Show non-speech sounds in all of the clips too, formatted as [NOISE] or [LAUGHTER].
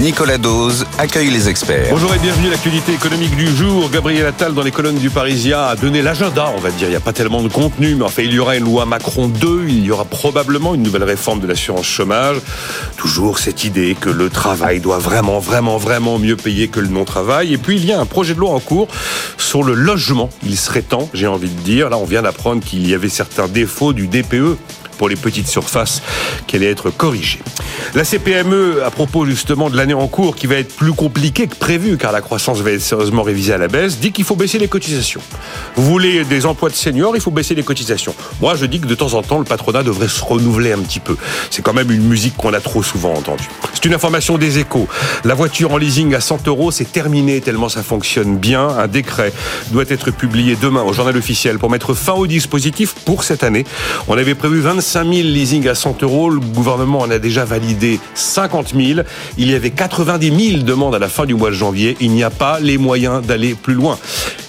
Nicolas Dose accueille les experts. Bonjour et bienvenue à l'actualité économique du jour. Gabriel Attal, dans les colonnes du Parisien, a donné l'agenda, on va dire. Il n'y a pas tellement de contenu, mais enfin, il y aura une loi Macron 2, il y aura probablement une nouvelle réforme de l'assurance chômage. Toujours cette idée que le travail doit vraiment, vraiment, vraiment mieux payer que le non-travail. Et puis, il y a un projet de loi en cours sur le logement. Il serait temps, j'ai envie de dire. Là, on vient d'apprendre qu'il y avait certains défauts du DPE pour les petites surfaces qui allait être corrigée. La CPME, à propos justement de l'année en cours, qui va être plus compliquée que prévu, car la croissance va être sérieusement révisée à la baisse, dit qu'il faut baisser les cotisations. Vous voulez des emplois de seniors, il faut baisser les cotisations. Moi, je dis que de temps en temps, le patronat devrait se renouveler un petit peu. C'est quand même une musique qu'on a trop souvent entendue. C'est une information des échos. La voiture en leasing à 100 euros, c'est terminé tellement ça fonctionne bien. Un décret doit être publié demain au journal officiel pour mettre fin au dispositif pour cette année. On avait prévu 25 5 000 leasing à 100 euros. Le gouvernement en a déjà validé 50 000. Il y avait 90 000 demandes à la fin du mois de janvier. Il n'y a pas les moyens d'aller plus loin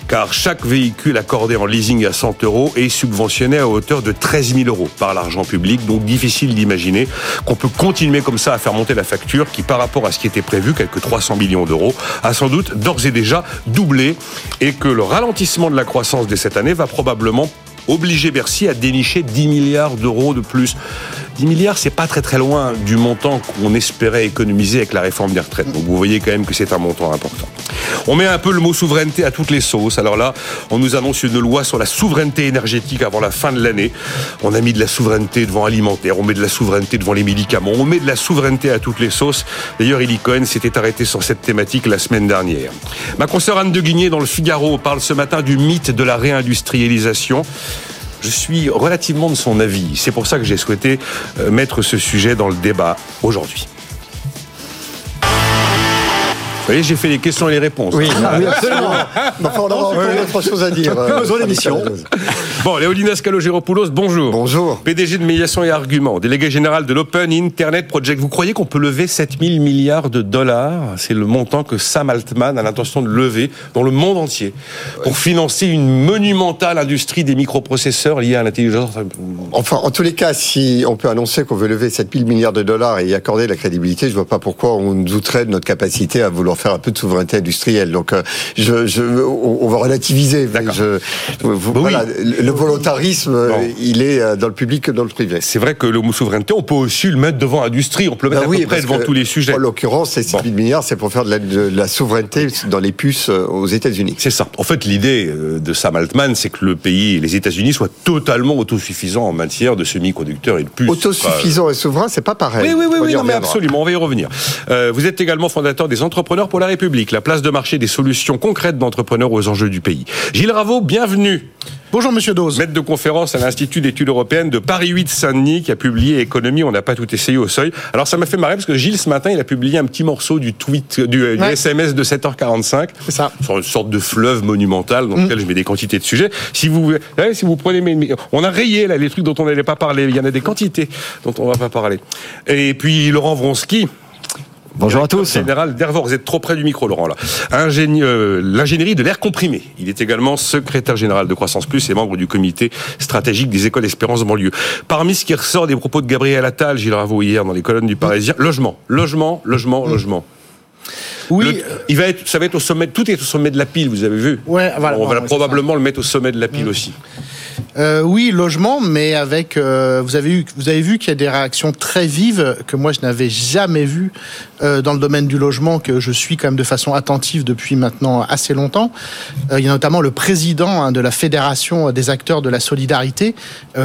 car chaque véhicule accordé en leasing à 100 euros est subventionné à hauteur de 13 000 euros par l'argent public. Donc difficile d'imaginer qu'on peut continuer comme ça à faire monter la facture qui, par rapport à ce qui était prévu, quelques 300 millions d'euros, a sans doute d'ores et déjà doublé et que le ralentissement de la croissance de cette année va probablement obliger Bercy à dénicher 10 milliards d'euros de plus. 10 milliards, c'est pas très très loin du montant qu'on espérait économiser avec la réforme des retraites. Donc vous voyez quand même que c'est un montant important. On met un peu le mot souveraineté à toutes les sauces. Alors là, on nous annonce une loi sur la souveraineté énergétique avant la fin de l'année. On a mis de la souveraineté devant alimentaire, on met de la souveraineté devant les médicaments, on met de la souveraineté à toutes les sauces. D'ailleurs, Eli Cohen s'était arrêté sur cette thématique la semaine dernière. Ma consoeur Anne de Guigné dans le Figaro parle ce matin du mythe de la réindustrialisation je suis relativement de son avis. C'est pour ça que j'ai souhaité euh, mettre ce sujet dans le débat aujourd'hui. Vous voyez, j'ai fait les questions et les réponses. Oui, ah, absolument. enfin, on aura d'autres choses à dire. Faisons l'émission. Bon, Léolinas Calogéropoulos, bonjour. Bonjour. PDG de Médiation et Arguments, délégué général de l'Open Internet Project. Vous croyez qu'on peut lever 7000 milliards de dollars? C'est le montant que Sam Altman a l'intention de lever dans le monde entier pour financer une monumentale industrie des microprocesseurs liés à l'intelligence. Enfin, en tous les cas, si on peut annoncer qu'on veut lever 7000 milliards de dollars et y accorder la crédibilité, je vois pas pourquoi on douterait de notre capacité à vouloir faire un peu de souveraineté industrielle. Donc, euh, je, je, on va relativiser. Je, voilà, le volontarisme, euh, il est euh, dans le public que dans le privé. C'est vrai que le mot souveraineté, on peut aussi le mettre devant l'industrie, on peut le mettre à peu près devant tous les sujets. En l'occurrence, ces 6 000 milliards, c'est pour faire de la, souveraineté dans les puces aux États-Unis. C'est ça. En fait, l'idée de Sam Altman, c'est que le pays, les États-Unis, soient totalement autosuffisants en matière de semi-conducteurs et de puces. Autosuffisant et souverain, c'est pas pareil. Oui, oui, oui, non, mais absolument. On va y revenir. vous êtes également fondateur des entrepreneurs pour la République, la place de marché des solutions concrètes d'entrepreneurs aux enjeux du pays. Gilles Raveau, bienvenue. Bonjour Monsieur Dose. Maître de conférence à l'Institut d'études européennes de Paris 8 Saint-Denis qui a publié Économie, on n'a pas tout essayé au seuil. Alors ça m'a fait marrer parce que Gilles ce matin, il a publié un petit morceau du tweet du, SMS de 7h45. C'est ça. Sur une sorte de fleuve monumental dans lequel mm. je mets des quantités de sujets. Si vous si vous prenez on a rayé là les trucs dont on n'allait pas parler, il y en a des quantités dont on va pas parler. Et puis Laurent Vronsky Bonjour à tous. Général Dervor, vous êtes trop près du micro, Laurent, là. Euh, l'ingénierie de l'air comprimé. Il est également secrétaire général de Croissance Plus et membre du comité stratégique des écoles Espérance banlieue. Parmi ce qui ressort des propos de Gabriel Attal, Gilles Ravo hier dans les colonnes du Parisien, logement, logement, logement, mmh. logement. Oui, il va être, ça va être au sommet, tout est au sommet de la pile, vous avez vu. Ouais, voilà, On va probablement le mettre au sommet de la pile mmh. aussi. Euh, oui, logement, mais avec. Euh, vous avez eu, vous avez vu qu'il y a des réactions très vives que moi je n'avais jamais vues euh, dans le domaine du logement, que je suis quand même de façon attentive depuis maintenant assez longtemps. il y a notamment le président hein, de la fédération des acteurs de la solidarité,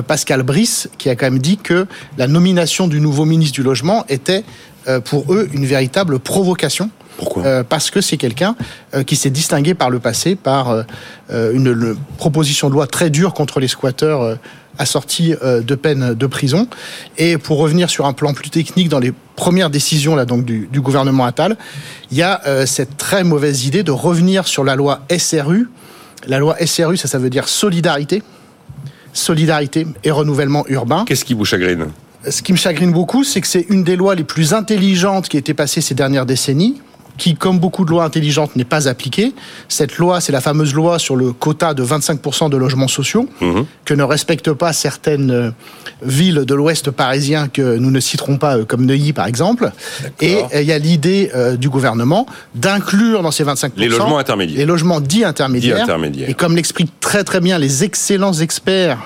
Pascal Brice, qui a quand même dit que la nomination du nouveau ministre du logement était pour eux une véritable provocation. Pourquoi euh, Parce que c'est quelqu'un euh, qui s'est distingué par le passé par euh, une, proposition de loi très dure contre les squatteurs assortie de peine de prison. Et pour revenir sur un plan plus technique dans les premières décisions là donc du, du gouvernement Attal, il y a cette très mauvaise idée de revenir sur la loi SRU. La loi SRU, ça, ça veut dire solidarité, solidarité et renouvellement urbain. Qu'est-ce qui vous chagrine? Ce qui me chagrine beaucoup, c'est que c'est une des lois les plus intelligentes qui a été passée ces dernières décennies qui, comme beaucoup de lois intelligentes, n'est pas appliquée. Cette loi, c'est la fameuse loi sur le quota de 25% de logements sociaux, Mhm. que ne respectent pas certaines euh, villes de l'Ouest parisien que nous ne citerons pas, euh, comme Neuilly par exemple. Et euh, il y a l'idée euh, du gouvernement d'inclure dans ces 25% Les logements intermédiaires. les logements dits intermédiaires. Dits intermédiaires. Et comme l'expliquent très très bien les excellents experts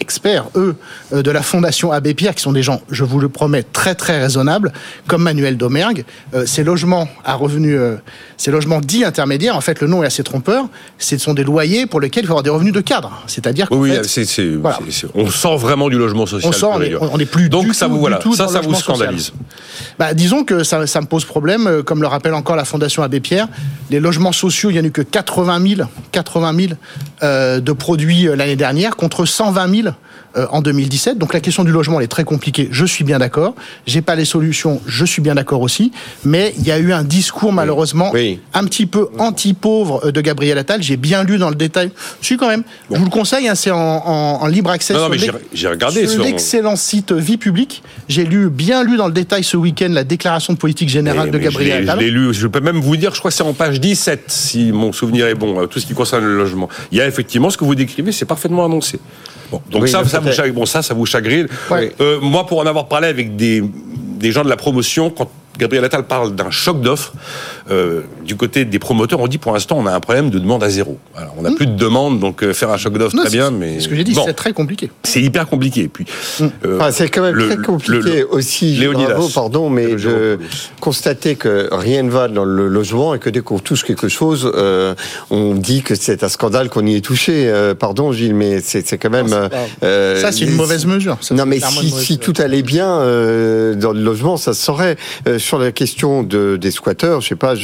experts, eux, euh, de la Fondation Abbé Pierre, qui sont des gens, je vous le promets, très très raisonnables, comme Manuel Domergue, euh, ces logements à revenus, euh, ces logements dits intermédiaires, en fait, le nom est assez trompeur, ce sont des loyers pour lesquels il faut avoir des revenus de cadre. C'est-à-dire Oui, voilà. on sort vraiment du logement social. on sort, on est, dur. on est plus Donc du ça tout, vous voilà, tout ça, ça vous scandalise. Bah, disons que ça, ça me pose problème, comme le rappelle encore la Fondation Abbé Pierre. Les logements sociaux, il n'y en a eu que 80 000, 80 000 euh, de produits l'année dernière, contre 120 000 euh, en 2017. Donc la question du logement, elle est très compliquée. Je suis bien d'accord. J'ai pas les solutions. Je suis bien d'accord aussi. Mais il y a eu un discours malheureusement Oui. un petit peu anti-pauvre euh, de Gabriel Attal. J'ai bien lu dans le détail. Je suis quand même. Je vous le conseille. hein, c'est en, en- en libre accès. Non, non, sur j'ai- regardé sur sur- l'excellent site Vie Publique. J'ai lu bien lu dans le détail ce week-end la déclaration de politique générale Mais- de mais Gabriel Attal. Je l'ai lu, je peux même vous dire, je crois que c'est en page 17, si mon souvenir est bon, euh, tout ce qui concerne le logement. Il y a effectivement ce que vous décrivez, c'est parfaitement annoncé. Bon, donc Oui, ça, ça vous chagrine, bon, ça, ça vous chagrine. Ouais. Euh, moi, pour en avoir parlé avec des, des gens de la promotion, quand Gabriel Attal parle d'un choc d'offres, euh, du côté des promoteurs, on dit pour l'instant, on a un problème de demande à zéro. Alors, on n'a plus de demande, donc euh, faire un choc d'offres, Hmm. Très bien, mais c'est ce que j'ai dit, Bon, c'est très compliqué. c'est hyper compliqué. Puis, euh, Enfin, c'est quand même le- très compliqué le- le- aussi, Léonidas. bravo, pardon, mais constater que rien ne va dans le logement et que dès qu'on touche quelque chose, euh, on dit que c'est un scandale qu'on y est touché. Euh, pardon, Gilles, mais c'est quand même. Non, c'est pas- euh, Ça, c'est une mauvaise mesure. Ça, non, mais si, si tout allait bien euh, dans le logement, ça se saurait. Sur la question de, des squatteurs, je sais pas,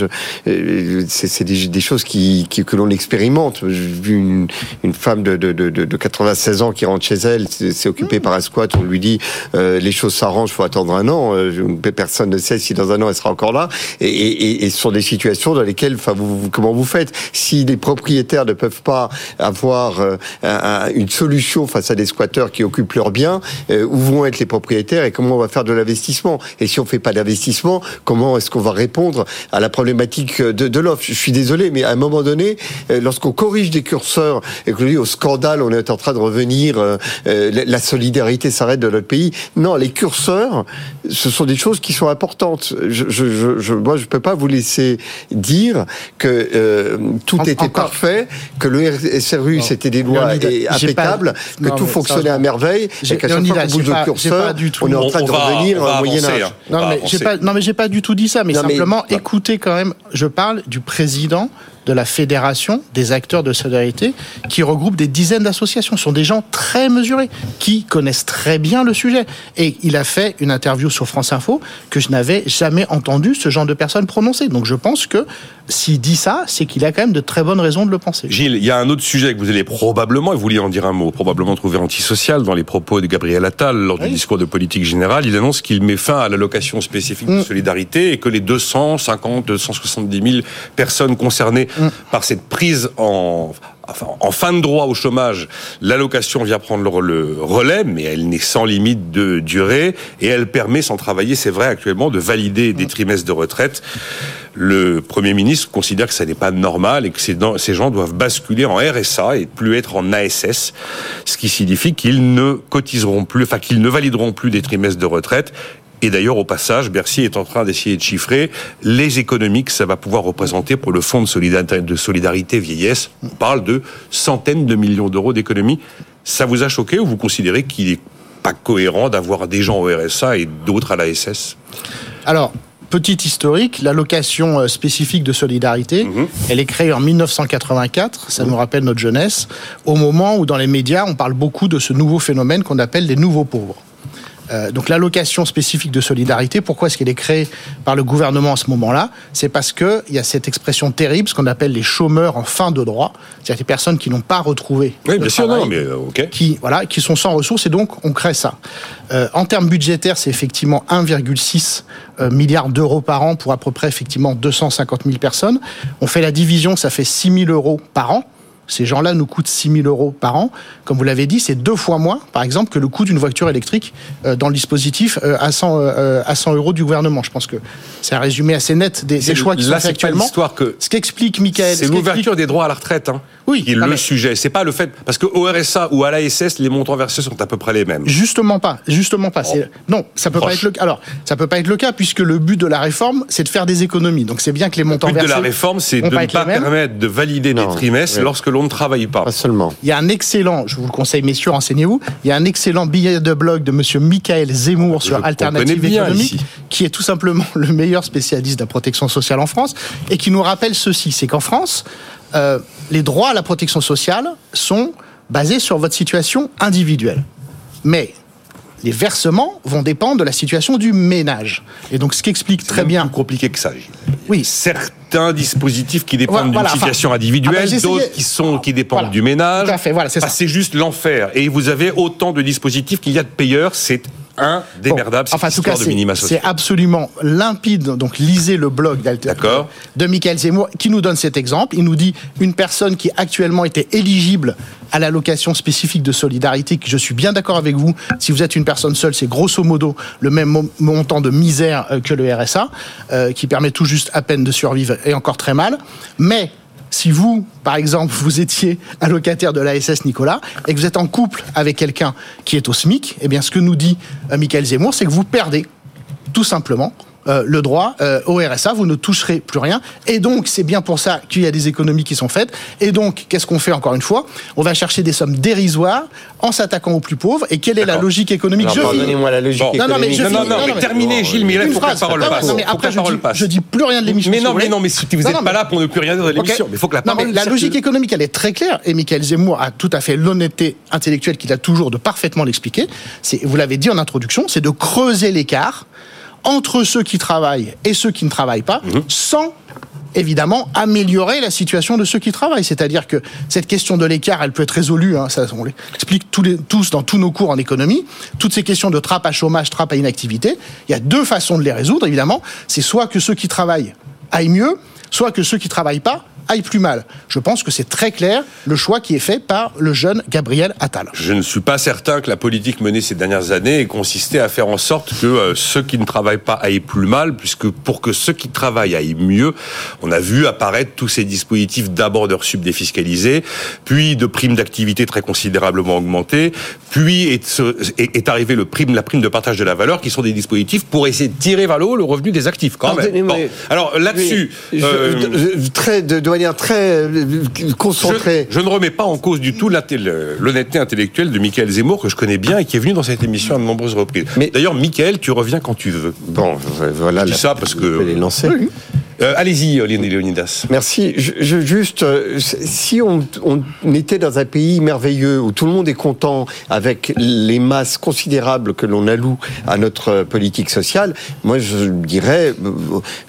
euh, c'est des, choses qui, que l'on expérimente. J'ai vu une, femme de, de, de, de 96 ans qui rentre chez elle, c'est c'est occupé par un squat, on lui dit euh, les choses s'arrangent, faut attendre un an. Euh, personne ne sait si dans un an elle sera encore là. Et, et, ce sont des situations dans lesquelles, comment vous faites? Si les propriétaires ne peuvent pas avoir un- un- une solution face à des squatteurs qui occupent leurs biens, où vont être les propriétaires et comment on va faire de l'investissement? Et si on fait pas d'investissement, comment est-ce qu'on va répondre à la problématique de, de l'offre? Je suis désolé, mais à un moment donné, euh, lorsqu'on corrige des curseurs et que l'on dit au scandale, on est en train de revenir, euh, euh, la- solidarité s'arrête de notre pays. Non, les curseurs, ce sont des choses qui sont importantes. Je, je, je, moi, je peux pas vous laisser dire que euh, tout En- était encore- parfait, que le SRU c'était des lois impeccables, que non, tout fonctionnait à merveille, J'ai- et qu'à chaque fois qu'on bouge le curseur, on est en On- train de va- revenir au Moyen Âge. hein. On Non, mais pas, non, mais j'ai pas du tout dit ça, mais Non, mais- simplement écoutez quand même. Je parle du président de la fédération des acteurs de solidarité qui regroupe des dizaines d'associations. Ce sont des gens très mesurés qui connaissent très bien le sujet. Et il a fait une interview sur France Info que je n'avais jamais entendu ce genre de personnes prononcer. Donc je pense que s'il dit ça, c'est qu'il a quand même de très bonnes raisons de le penser. Gilles, il y a un autre sujet que vous allez probablement, et vous vouliez en dire un mot, probablement trouver antisocial dans les propos de Gabriel Attal lors du discours de politique générale. Il annonce qu'il met fin à l'allocation spécifique de solidarité et que les 250, 270 000 personnes concernées par cette prise en, enfin, en fin de droit au chômage, l'allocation vient prendre le, le relais, mais elle n'est sans limite de durée et elle permet, sans travailler, c'est vrai actuellement, de valider des trimestres de retraite. Le Premier ministre considère que ça n'est pas normal et que ces gens doivent basculer en RSA et plus être en ASS, ce qui signifie qu'ils ne cotiseront plus, enfin qu'ils ne valideront plus des trimestres de retraite. Et d'ailleurs, au passage, Bercy est en train d'essayer de chiffrer les économies que ça va pouvoir représenter pour le fonds de solidarité, de solidarité vieillesse. On parle de centaines de millions d'euros d'économies. Ça vous a choqué ou vous considérez qu'il est pas cohérent d'avoir des gens au RSA et d'autres à l'ASS Alors, petit historique, l'allocation euh, spécifique de solidarité, Mhm. elle est créée en 1984, ça nous rappelle notre jeunesse, au moment où dans les médias, on parle beaucoup de ce nouveau phénomène qu'on appelle les nouveaux pauvres. Euh, donc l'allocation spécifique de solidarité, pourquoi est-ce qu'elle est créée par le gouvernement à ce moment-là? C'est parce que il y a cette expression terrible, ce qu'on appelle les chômeurs en fin de droit, c'est-à-dire les personnes qui n'ont pas retrouvé Oui, bien sûr, travail non, mais euh, ok. qui voilà qui sont sans ressources et donc on crée ça. Euh, en termes budgétaires, c'est effectivement 1,6 euh, milliard d'euros par an pour à peu près effectivement 250 000 personnes. On fait la division, ça fait 6 000 euros par an. Ces gens-là nous coûtent 6 000 euros par an. Comme vous l'avez dit, c'est deux fois moins, par exemple, que le coût d'une voiture électrique euh, dans le dispositif euh, à 100, euh, à 100 euros du gouvernement. Je pense que c'est un résumé assez net des, des choix qui là, sont faits pas actuellement. l'histoire que Ce qu'explique Michael, c'est ce l'ouverture des droits à la retraite. Hein, Oui, qui est le mais- sujet. C'est pas le fait parce que au RSA ou à l'ASS, les montants versés sont à peu près les mêmes. Justement pas, justement pas. C'est- Non, ça peut pas être le cas. Alors, ça peut pas être le cas puisque le but de la réforme, c'est de faire des économies. Donc c'est bien que les montants Le but de versés la réforme, c'est de ne pas permettre de valider Non, des trimestres oui. lorsque l'on ne travaille pas. Pas seulement. Il y a un excellent, je vous le conseille, messieurs, renseignez-vous. Il y a un excellent billet de blog de monsieur Michael Zemmour Je sur Alternative économique, qui est tout simplement [LAUGHS] le meilleur spécialiste de la protection sociale en France, et qui nous rappelle ceci, c'est qu'en France, euh, les droits à la protection sociale sont basés sur votre situation individuelle. Mais les versements vont dépendre de la situation du ménage. Et donc, ce qui explique très bien. plus compliqué que ça. Oui. Certains dispositifs qui dépendent d'une Voilà, situation enfin, ah individuelle, bah, j'essayais- d'autres qui sont qui dépendent Voilà. du ménage. Tout à fait, voilà, c'est Ah, c'est juste l'enfer. Et vous avez autant de dispositifs qu'il y a de payeurs. C'est Bon, enfin, en tout cas, c'est- absolument limpide. Donc, lisez le blog de Michael Zemmour qui nous donne cet exemple. Il nous dit une personne qui actuellement était éligible à l'allocation spécifique de solidarité, que je suis bien d'accord avec vous. Si vous êtes une personne seule, c'est grosso modo le même mo- montant de misère euh, que le RSA, euh, qui permet tout juste à peine de survivre et encore très mal. Mais si vous, par exemple, vous étiez allocataire de l'ASS Nicolas et que vous êtes en couple avec quelqu'un qui est au SMIC, eh bien, ce que nous dit euh, Michael Zemmour, c'est que vous perdez tout simplement euh, le droit euh, au RSA, vous ne toucherez plus rien. Et donc, c'est bien pour ça qu'il y a des économies qui sont faites. Et donc, qu'est-ce qu'on fait encore une fois? On va chercher des sommes dérisoires en s'attaquant aux plus pauvres. Et quelle est la logique économique? Je finis. pardonnez-moi la logique Bon. Non, non, mais économique. je Non, non, non, Non, mais mais- terminez, Gilles, mais là, faut que la phrase. parole passe. non, mais après, je dis, je dis plus rien de l'émission. Mais non, mais non, mais si vous n'êtes pas là pour ne plus rien dire de l'émission. Mais il faut que la Non, mais parole la logique économique, elle est très claire. Et Michael Zemmour a tout à fait l'honnêteté intellectuelle qu'il a toujours de parfaitement l'expliquer. Vous l'avez dit en introduction, c'est de creuser l'écart entre ceux qui travaillent et ceux qui ne travaillent pas, Mhm. sans évidemment améliorer la situation de ceux qui travaillent. C'est-à-dire que cette question de l'écart, elle peut être résolue, hein, ça on l'explique tous, les, tous dans tous nos cours en économie, toutes ces questions de trappe à chômage, trappe à inactivité, il y a deux façons de les résoudre, évidemment. C'est soit que ceux qui travaillent aillent mieux, soit que ceux qui travaillent pas aillent plus mal. Je pense que c'est très clair le choix qui est fait par le jeune Gabriel Attal. Je ne suis pas certain que la politique menée ces dernières années ait consisté à faire en sorte que euh, ceux qui ne travaillent pas aillent plus mal, puisque pour que ceux qui travaillent aillent mieux, on a vu apparaître tous ces dispositifs d'abord d'heures sub défiscalisées, puis de primes d'activité très considérablement augmentées, puis est, est, est arrivé le prime, la prime de partage de la valeur, qui sont des dispositifs pour essayer de tirer vers le haut le revenu des actifs, quand même. Bon. Alors là-dessus, euh, très, de, de manière très euh, concentrée. je, je ne remets pas en cause du tout l'honnêteté intellectuelle de Michael Zemmour, que je connais bien et qui est venu dans cette émission à de nombreuses reprises. Mais- D'ailleurs, Michael, tu reviens quand tu veux. Bon, voilà. Je dis la- ça parce que- les lancer. Euh, Allez-y, Léonidas. Merci. Je, je- juste, euh, si on, on était dans un pays merveilleux où tout le monde est content avec les masses considérables que l'on alloue à notre euh, politique sociale, moi je dirais,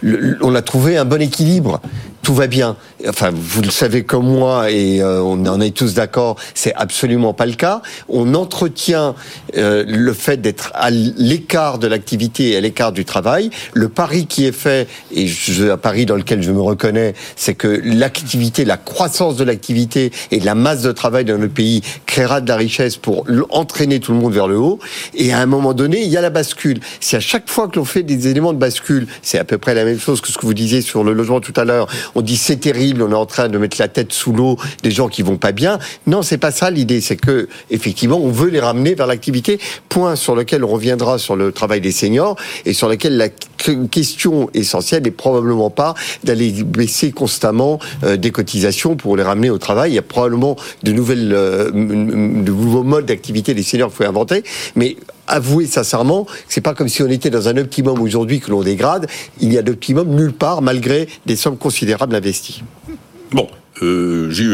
euh, on a trouvé un bon équilibre. Tout va bien. Enfin, vous le savez comme moi, et euh, on en est tous d'accord, c'est absolument pas le cas. On entretient euh, le fait d'être à l'écart de l'activité et à l'écart du travail. Le pari qui est fait, et je, un pari dans lequel je me reconnais, c'est que l'activité, la croissance de l'activité et de la masse de travail dans notre pays créera de la richesse pour entraîner tout le monde vers le haut. Et à un moment donné, il y a la bascule. Si à chaque fois que l'on fait des éléments de bascule, c'est à peu près la même chose que ce que vous disiez sur le logement tout à l'heure, on dit c'est terrible, on est en train de mettre la tête sous l'eau des gens qui vont pas bien. Non, c'est pas ça l'idée. C'est que effectivement, on veut les ramener vers l'activité. Point sur lequel on reviendra sur le travail des seniors et sur lequel la que- question essentielle n'est probablement pas d'aller baisser constamment euh, des cotisations pour les ramener au travail. Il y a probablement de euh, nouveaux modes d'activité des seniors qu'il faut inventer, mais avouez sincèrement que c'est pas comme si on était dans un optimum aujourd'hui que l'on dégrade. Il y a d'optimum nulle part malgré des sommes considérables investies. Bon, euh, j'ai,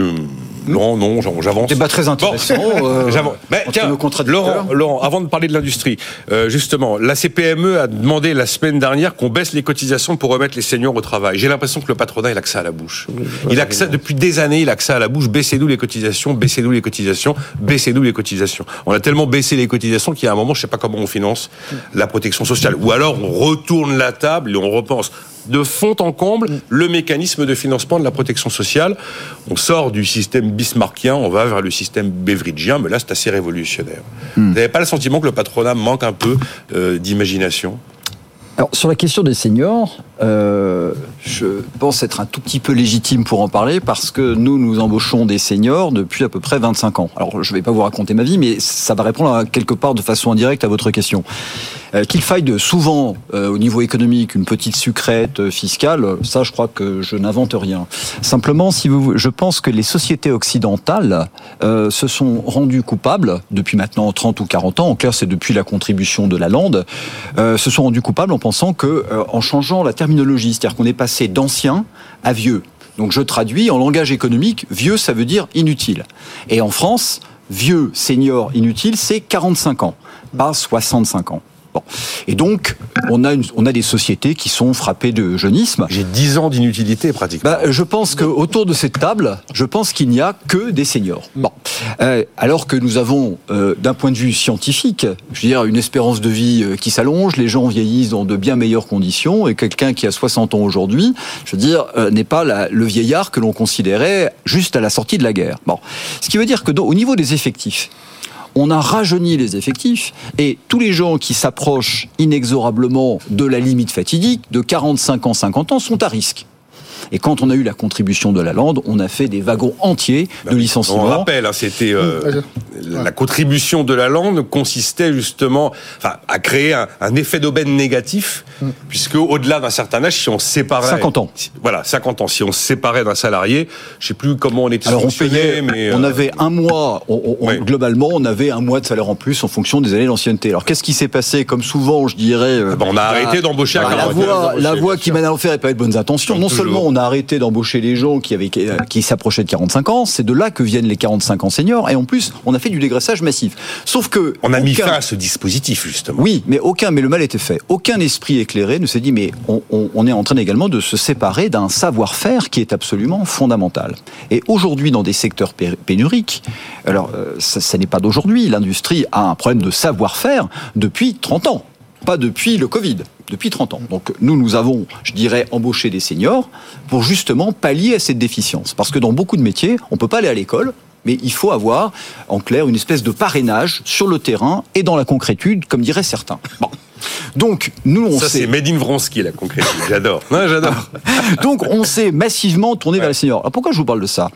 non, j'en- j'avance. Débat très intéressant. Bon. euh, [LAUGHS] entre tiens. Laurent, Laurent, avant de parler de l'industrie, euh, justement, la CPME a demandé la semaine dernière qu'on baisse les cotisations pour remettre les seniors au travail. J'ai l'impression que le patronat, il a que ça à la bouche. Il a que ça, depuis des années, il a que ça à la bouche. Baissez-nous les cotisations, baissez-nous les cotisations, baissez-nous les cotisations. On a tellement baissé les cotisations qu'il y a un moment, je sais pas comment on finance la protection sociale. Ou alors, on retourne la table et on repense de fond en comble le mécanisme de financement de la protection sociale. On sort du système bismarckien, on va vers le système beveridgien, mais là c'est assez révolutionnaire. Vous n'avez pas le sentiment que le patronat manque un peu euh, d'imagination? Alors, sur la question des seniors, euh, je pense être un tout petit peu légitime pour en parler parce que nous, nous embauchons des seniors depuis à peu près 25 ans. Alors, je ne vais pas vous raconter ma vie, mais ça va répondre quelque part de façon indirecte à votre question. Euh, Qu'il faille souvent, euh, au niveau économique, une petite sucrète fiscale, ça, je crois que je n'invente rien. Simplement, je pense que les sociétés occidentales se sont rendues coupables depuis maintenant 30 ou 40 ans. En clair, c'est depuis la contribution de la lande, se sont rendues coupables en pensant que, en changeant la terminologie, c'est-à-dire qu'on est passé d'ancien à vieux. Donc, je traduis en langage économique, vieux, ça veut dire inutile. Et en France, vieux, senior, inutile, c'est 45 ans, pas 65 ans. Bon. Et donc, on a, une, on a des sociétés qui sont frappées de jeunisme. J'ai 10 ans d'inutilité pratiquement. Bah, je pense que autour de cette table, je pense qu'il n'y a que des seniors. Bon, Euh, alors que nous avons, euh, d'un point de vue scientifique, je veux dire, une espérance de vie euh, qui s'allonge, les gens vieillissent dans de bien meilleures conditions, et quelqu'un qui a 60 ans aujourd'hui, je veux dire, euh, n'est pas la- le vieillard que l'on considérait juste à la sortie de la guerre. Bon, ce qui veut dire que au niveau des effectifs, on a rajeuni les effectifs et tous les gens qui s'approchent inexorablement de la limite fatidique, de 45 ans, 50 ans, sont à risque. Et quand on a eu la contribution de la lande, on a fait des wagons entiers de On licenciements. rappelle, hein, c'était euh, la contribution de la lande consistait justement, enfin, à créer un, un effet d'aubaine négatif, puisque au-delà d'un certain âge, si on séparait 50 ans. si- voilà, 50 ans, si on séparait d'un salarié, je sais plus comment on était Alors on sanctionné, payait, mais on euh, avait un mois, on- on- globalement, on avait un mois de salaire en plus en fonction des années d'ancienneté. Alors qu'est-ce qui s'est passé? Comme souvent, je dirais, euh, Ah ben, on a arrêté d'embaucher à bah, la 40 voie, la d'embaucher, voie qui mène à l'enfer est pas de bonnes intentions. Comme Non toujours. seulement on a arrêté d'embaucher les gens qui avaient qui, qui s'approchaient de 45 ans, c'est de là que viennent les 45 ans seniors, et en plus, on a fait du dégraissage massif. Sauf que on a mis fin à ce dispositif justement. oui, mais aucun, mais le mal était fait. Aucun esprit éclairé ne s'est dit, mais on, on- on est en train également de se séparer d'un savoir-faire qui est absolument fondamental. Et aujourd'hui, dans des secteurs pé- pénuriques, alors euh, ça, ça n'est pas d'aujourd'hui, l'industrie a un problème de savoir-faire depuis 30 ans, pas depuis le Covid. Depuis 30 ans. Donc nous, nous avons, je dirais, embauché des seniors pour justement pallier à cette déficience. Parce que dans beaucoup de métiers, on peut pas aller à l'école, mais il faut avoir, en clair, une espèce de parrainage sur le terrain et dans la concrétude, comme diraient certains. Bon. Donc, nous, on Ça c'est Made in Vronsky la concrétité. J'adore. [LAUGHS] Non, j'adore. donc, on s'est massivement tourné vers les seniors. Alors, pourquoi je vous parle de ça?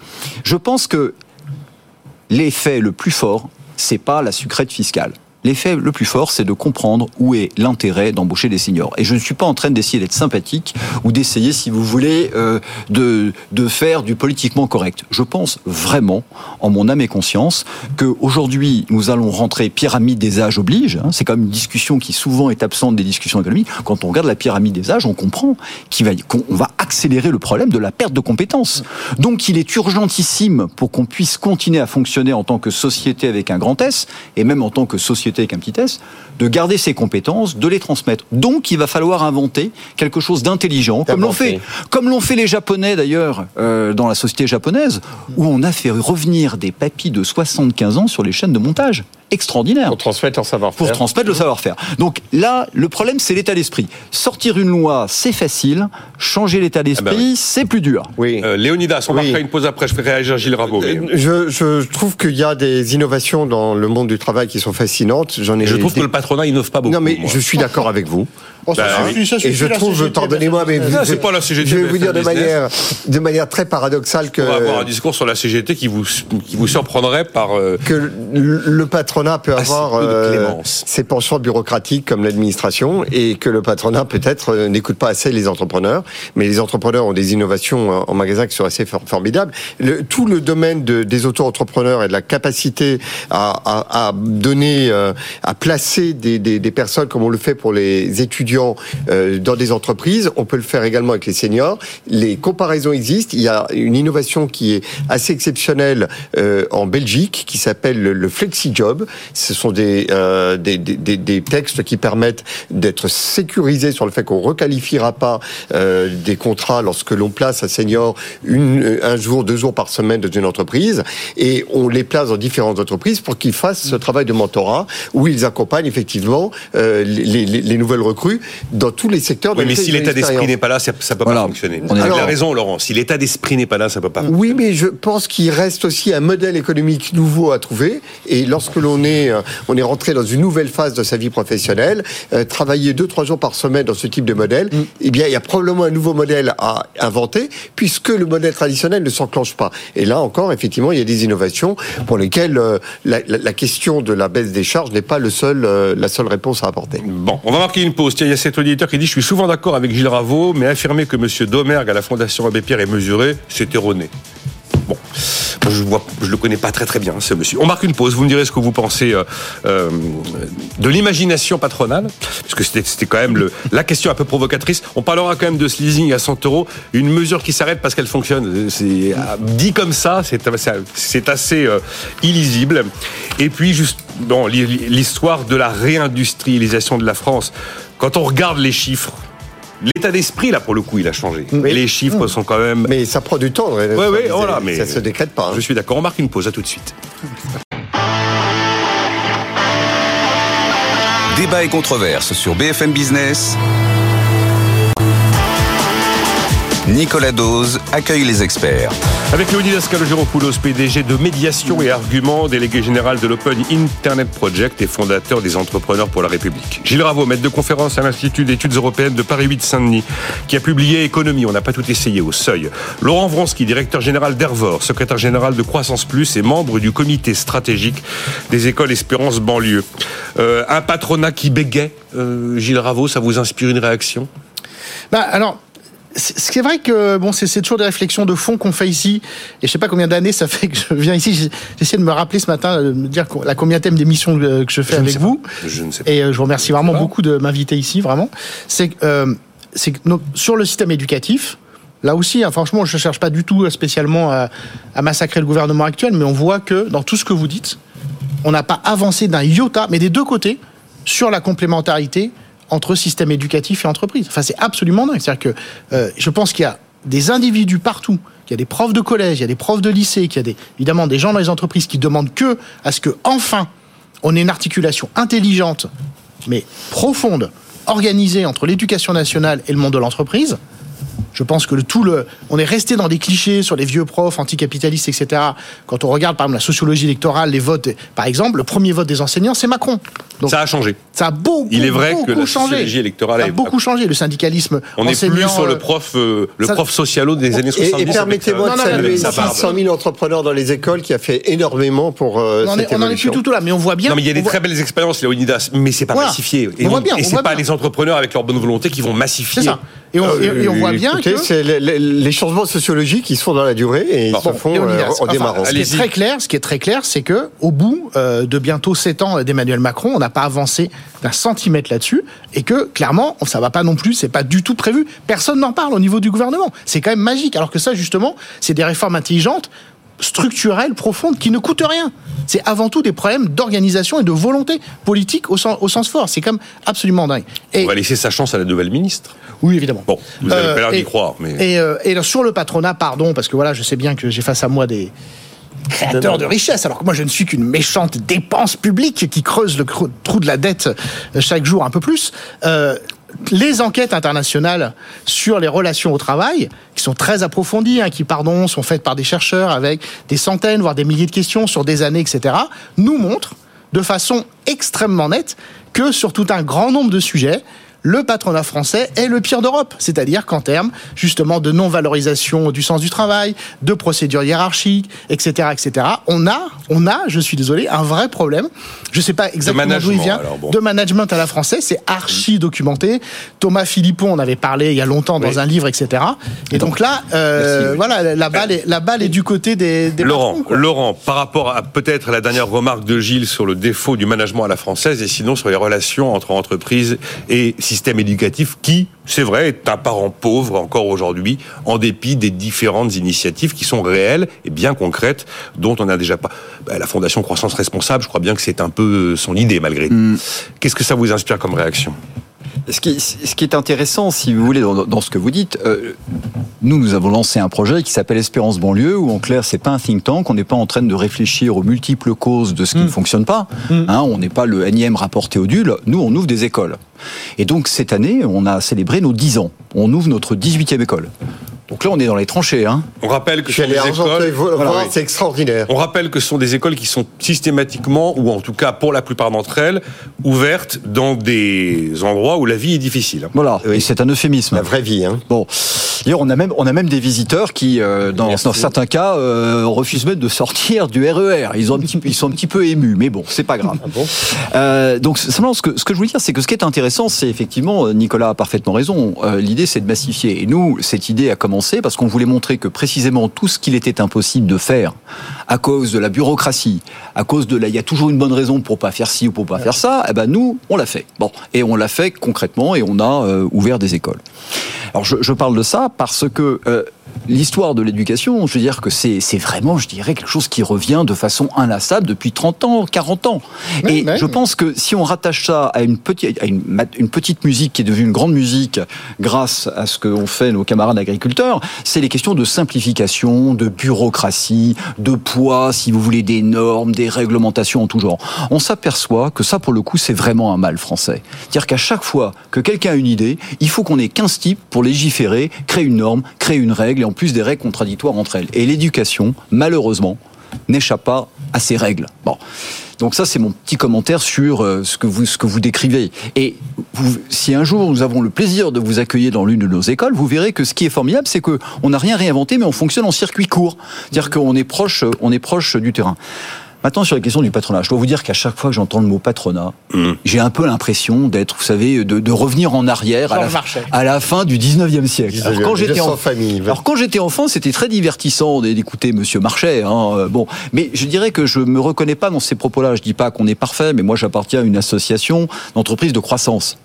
Je pense que l'effet le plus fort, c'est pas la sucrète fiscale. L'effet le plus fort, c'est de comprendre où est l'intérêt d'embaucher des seniors. Et je ne suis pas en train d'essayer d'être sympathique ou d'essayer, si vous voulez, euh, de, de faire du politiquement correct. Je pense vraiment, en mon âme et conscience, qu'aujourd'hui, nous allons rentrer pyramide des âges oblige. hein. c'est quand même une discussion qui souvent est absente des discussions économiques. Quand on regarde la pyramide des âges, on comprend qu'on va accélérer le problème de la perte de compétences. Donc, il est urgentissime pour qu'on puisse continuer à fonctionner en tant que société avec un grand S, et même en tant que société avec un petit s, de garder ses compétences, de les transmettre. Donc, il va falloir inventer quelque chose d'intelligent, comme l'ont fait, comme l'ont fait les Japonais d'ailleurs euh, dans la société japonaise, où on a fait revenir des papis de 75 ans sur les chaînes de montage. Extraordinaire Pour transmettre leur savoir-faire. pour transmettre le savoir-faire. Donc là, le problème, c'est l'état d'esprit. Sortir une loi, c'est facile. Changer l'état d'esprit, Ah bah oui. c'est plus dur. Oui. Euh, Léonidas, on Oui. marquera une pause après. Je ferai réagir Gilles Rabot. mais- Euh, Je, je trouve qu'il y a des innovations dans le monde du travail qui sont fascinantes. J'en ai. Et je trouve que le patronat innove pas beaucoup. Non, mais moi. je suis d'accord avec vous. Oh, ça Bah, suffit, ça Et suffit, je trouve, pardonnez-moi, mais Ah, pas la CGT, Je vais vous dire de Business. manière, de manière très paradoxale que On va avoir un discours sur la CGT qui vous, qui vous surprendrait par. euh, que le le patronat peut Assez avoir euh, ses penchants bureaucratiques comme l'administration et que le patronat peut-être euh, n'écoute pas assez les entrepreneurs. Mais les entrepreneurs ont des innovations en magasin qui sont assez for- formidables. Le- tout le domaine de- des auto-entrepreneurs et de la capacité à, à- à donner, euh, à placer des, des- des personnes comme on le fait pour les étudiants euh, dans des entreprises, on peut le faire également avec les seniors. Les comparaisons existent. Il y a une innovation qui est assez exceptionnelle euh, en Belgique qui s'appelle le, le FlexiJob. Ce sont des, euh, des, textes qui permettent d'être sécurisés sur le fait qu'on requalifiera pas des contrats lorsque l'on place un senior un jour, deux jours par semaine dans une entreprise et on les place dans différentes entreprises pour qu'ils fassent ce travail de mentorat où ils accompagnent effectivement les nouvelles recrues dans tous les secteurs. Oui, mais si l'état d'esprit n'est pas là, ça, ça peut Voilà. pas fonctionner. On a raison, Laurent. Si l'état d'esprit n'est pas là, ça peut pas fonctionner. Oui, mais je pense qu'il reste aussi un modèle économique nouveau à trouver. Et lorsque l'on est, euh, on est rentré dans une nouvelle phase de sa vie professionnelle, euh, travailler deux, trois jours par semaine dans ce type de modèle, eh bien, il y a probablement un nouveau modèle à inventer, puisque le modèle traditionnel ne s'enclenche pas. Et là encore, effectivement, il y a des innovations pour lesquelles euh, la, la- la question de la baisse des charges n'est pas le seul, euh, la seule réponse à apporter. Bon, on va marquer une pause. Tiens, il y a cet auditeur qui dit Je suis souvent d'accord avec Gilles Raveau, mais affirmer que M. Domergue à la Fondation Abbé Pierre est mesuré, c'est erroné. Bon, je vois, je le connais pas très très bien, ce monsieur. On marque une pause. Vous me direz ce que vous pensez euh, euh, de l'imagination patronale, puisque c'était quand même la question un peu provocatrice. On parlera quand même de ce leasing à 100 euros, une mesure qui s'arrête parce qu'elle fonctionne. C'est dit comme ça, c'est c'est assez euh, illisible. Et puis juste, bon, l'histoire de la réindustrialisation de la France. Quand on regarde les chiffres. L'état d'esprit, là, pour le coup, il a changé. Mais les chiffres sont quand même. Mais ça prend du temps. Ouais, ouais, voilà, mais. Ça se décrète pas. hein. Je suis d'accord. On marque une pause. À tout de suite. Débat et controverse sur BFM Business. Nicolas Dose accueille les experts. Avec Leonidas Kalogeropoulos, PDG de Médiation et Arguments, délégué général de l'Open Internet Project et fondateur des Entrepreneurs pour la République. Gilles Raveau, maître de conférence à l'Institut d'études européennes de Paris 8 Saint-Denis, qui a publié Économie, on n'a pas tout essayé au seuil. Laurent Vronsky, directeur général d'Ervor, secrétaire général de Croissance Plus et membre du comité stratégique des écoles Espérance banlieue. Euh, un patronat qui bégait, euh, Gilles Raveau, ça vous inspire une réaction? Bah, alors, c'est c'est vrai que bon, c'est toujours des réflexions de fond qu'on fait ici. Et je sais pas combien d'années ça fait que je viens ici. Essayé de me rappeler ce matin, de me dire la combien thème d'émission que que je fais Je avec vous. Je ne sais pas. Et euh, je vous remercie vraiment beaucoup de m'inviter ici, vraiment. C'est que, euh, c'est sur le système éducatif, là aussi, hein, franchement, je ne cherche pas du tout spécialement à, à massacrer le gouvernement actuel, mais on voit que dans tout ce que vous dites, on n'a pas avancé d'un iota, mais des deux côtés, sur la complémentarité entre système éducatif et entreprise. Enfin, c'est absolument dingue. C'est-à-dire que euh, je pense qu'il y a des individus partout, qu'il y a des profs de collège, il y a des profs de lycée, qu'il y a évidemment des gens dans les entreprises qui demandent que à ce que enfin on ait une articulation intelligente, mais profonde, organisée entre l'éducation nationale et le monde de l'entreprise. Je pense que le tout le, on est resté dans des clichés sur les vieux profs anticapitalistes, etc. Quand on regarde par exemple la sociologie électorale, les votes, par exemple, le premier vote des enseignants, c'est Macron. Donc Ça a changé. ça a beaucoup, Il est vrai que la changé. sociologie électorale ça a beaucoup changé. Le syndicalisme On n'est plus sur euh, le prof, euh, le ça- prof socialo des années Et, 70. et permettez-moi Non, de saluer sa barbe. 600 000 entrepreneurs dans les écoles qui a fait énormément pour euh, on en cette est, on en est plus tout là, mais on voit bien. Non, mais il y a des voit- très belles expériences, Léonidas, mais c'est pas Voilà. massifié. Et, On voit bien, et c'est voit pas les entrepreneurs avec leur bonne volonté qui vont massifier. C'est ça. Et on, et- et on voit bien Écoutez, que c'est les, les- les changements sociologiques qui se font dans la durée et Bon. ils se font euh, en enfin, démarrant. ce qui est très clair, ce qui est très clair, c'est que au bout euh, de bientôt sept ans d'Emmanuel Macron, on n'a pas avancé d'un centimètre là-dessus, et que clairement, ça va pas non plus, c'est pas du tout prévu. Personne n'en parle au niveau du gouvernement. C'est quand même magique. Alors que ça, justement, c'est des réformes intelligentes structurelles, profondes, qui ne coûtent rien. C'est avant tout des problèmes d'organisation et de volonté politique au sens, au sens fort. C'est comme absolument dingue. Et, On va laisser sa chance à la nouvelle ministre. Oui, évidemment. Bon, vous avez Euh, pas l'air d'y croire, mais. Et, euh, et alors, sur le patronat, pardon, parce que voilà, je sais bien que j'ai face à moi des créateurs de richesse, alors que moi je ne suis qu'une méchante dépense publique qui creuse le trou de la dette euh, chaque jour un peu plus. Euh, les enquêtes internationales sur les relations au travail, qui sont très approfondies, hein, qui, pardon, sont faites par des chercheurs avec des centaines, voire des milliers de questions sur des années, etc., nous montrent de façon extrêmement nette que sur tout un grand nombre de sujets, le patronat français est le pire d'Europe. C'est-à-dire qu'en termes justement de non-valorisation du sens du travail, de procédures hiérarchiques, etc., etc., on a, on a, je suis désolé, un vrai problème. Je sais pas exactement d'où il vient. bon. De management à la française, c'est archi documenté. Thomas Philippon en avait parlé il y a longtemps dans Oui. un livre, etc. Et donc là, euh, Merci, oui. voilà, la balle, est, la balle est du côté des, des Laurent, patrons. Laurent, par rapport à peut-être la dernière remarque de Gilles sur le défaut du management à la française et sinon sur les relations entre entreprises et système éducatif qui, c'est vrai, est un parent pauvre encore aujourd'hui en dépit des différentes initiatives qui sont réelles et bien concrètes dont on a déjà pas. Bah, la Fondation Croissance Responsable, je crois bien que c'est un peu son idée malgré tout. Qu'est-ce que ça vous inspire comme réaction? Ce qui, ce qui est intéressant, si vous voulez, dans, dans ce que vous dites, euh, nous, nous avons lancé un projet qui s'appelle Espérance banlieue, où en clair, c'est pas un think tank, on n'est pas en train de réfléchir aux multiples causes de ce qui Mm. ne fonctionne pas. Hein, on n'est pas le énième rapport Théodule. Nous, on ouvre des écoles. Et donc cette année, on a célébré nos 10 ans. On ouvre notre 18e école. Donc là, on est dans les tranchées. Hein. On rappelle que ce sont des écoles. voir, Voilà, oui. c'est extraordinaire. On rappelle que ce sont des écoles qui sont systématiquement, ou en tout cas pour la plupart d'entre elles, ouvertes dans des endroits où la vie est difficile. Voilà. Oui. Et c'est un euphémisme. La vraie vie, hein. Bon, d'ailleurs, on a même on a même des visiteurs qui, euh, dans, certains cas, euh, refusent même de sortir du RER. Ils ont un petit, ils sont un petit peu émus, mais bon, c'est pas grave. bon? Euh, donc simplement, ce que ce que je voulais dire, c'est que ce qui est intéressant, c'est effectivement, Nicolas a parfaitement raison. euh, L'idée, c'est de massifier. Et nous, cette idée a commencé parce qu'on voulait montrer que précisément tout ce qu'il était impossible de faire à cause de la bureaucratie, à cause de la, il y a toujours une bonne raison pour pas faire ci ou pour pas faire ça. Eh ben nous, on l'a fait. Bon, et on l'a fait concrètement et on a euh, ouvert des écoles. Alors je, parle de ça parce que euh, l'histoire de l'éducation, je veux dire que c'est vraiment, je dirais, quelque chose qui revient de façon inlassable depuis 30 ans, 40 ans. Oui, et oui. je pense que si on rattache ça à une petite, à une, petite musique qui est devenue une grande musique grâce à ce qu'ont fait nos camarades agriculteurs, c'est les questions de simplification, de bureaucratie, de poids, si vous voulez, des normes, des réglementations en tout genre. On s'aperçoit que ça, pour le coup, c'est vraiment un mal français. C'est-à-dire qu'à chaque fois que quelqu'un a une idée, il faut qu'on ait 15 types pour légiférer, créer une norme, créer une règle, et en plus des règles contradictoires entre elles. Et l'éducation, malheureusement, n'échappe pas à ces règles. Bon. Donc ça, c'est mon petit commentaire sur euh, ce que vous ce que vous décrivez. Et si un jour nous avons le plaisir de vous accueillir dans l'une de nos écoles, vous verrez que ce qui est formidable, c'est que on n'a rien réinventé, mais on fonctionne en circuit court. C'est-à-dire qu'on est proche, on est proche du terrain. Maintenant, sur la question du patronat, je dois vous dire qu'à chaque fois que j'entends le mot patronat, Mm. j'ai un peu l'impression d'être, vous savez, de, de revenir en arrière à la, à fin du 19e siècle. Alors, quand j'étais en, famille. alors quand j'étais enfant, c'était très divertissant d'écouter Monsieur Marchais. Hein, euh, bon, mais je dirais que je me reconnais pas dans ces propos-là. Je dis pas qu'on est parfait, mais moi j'appartiens à une association d'entreprises de croissance.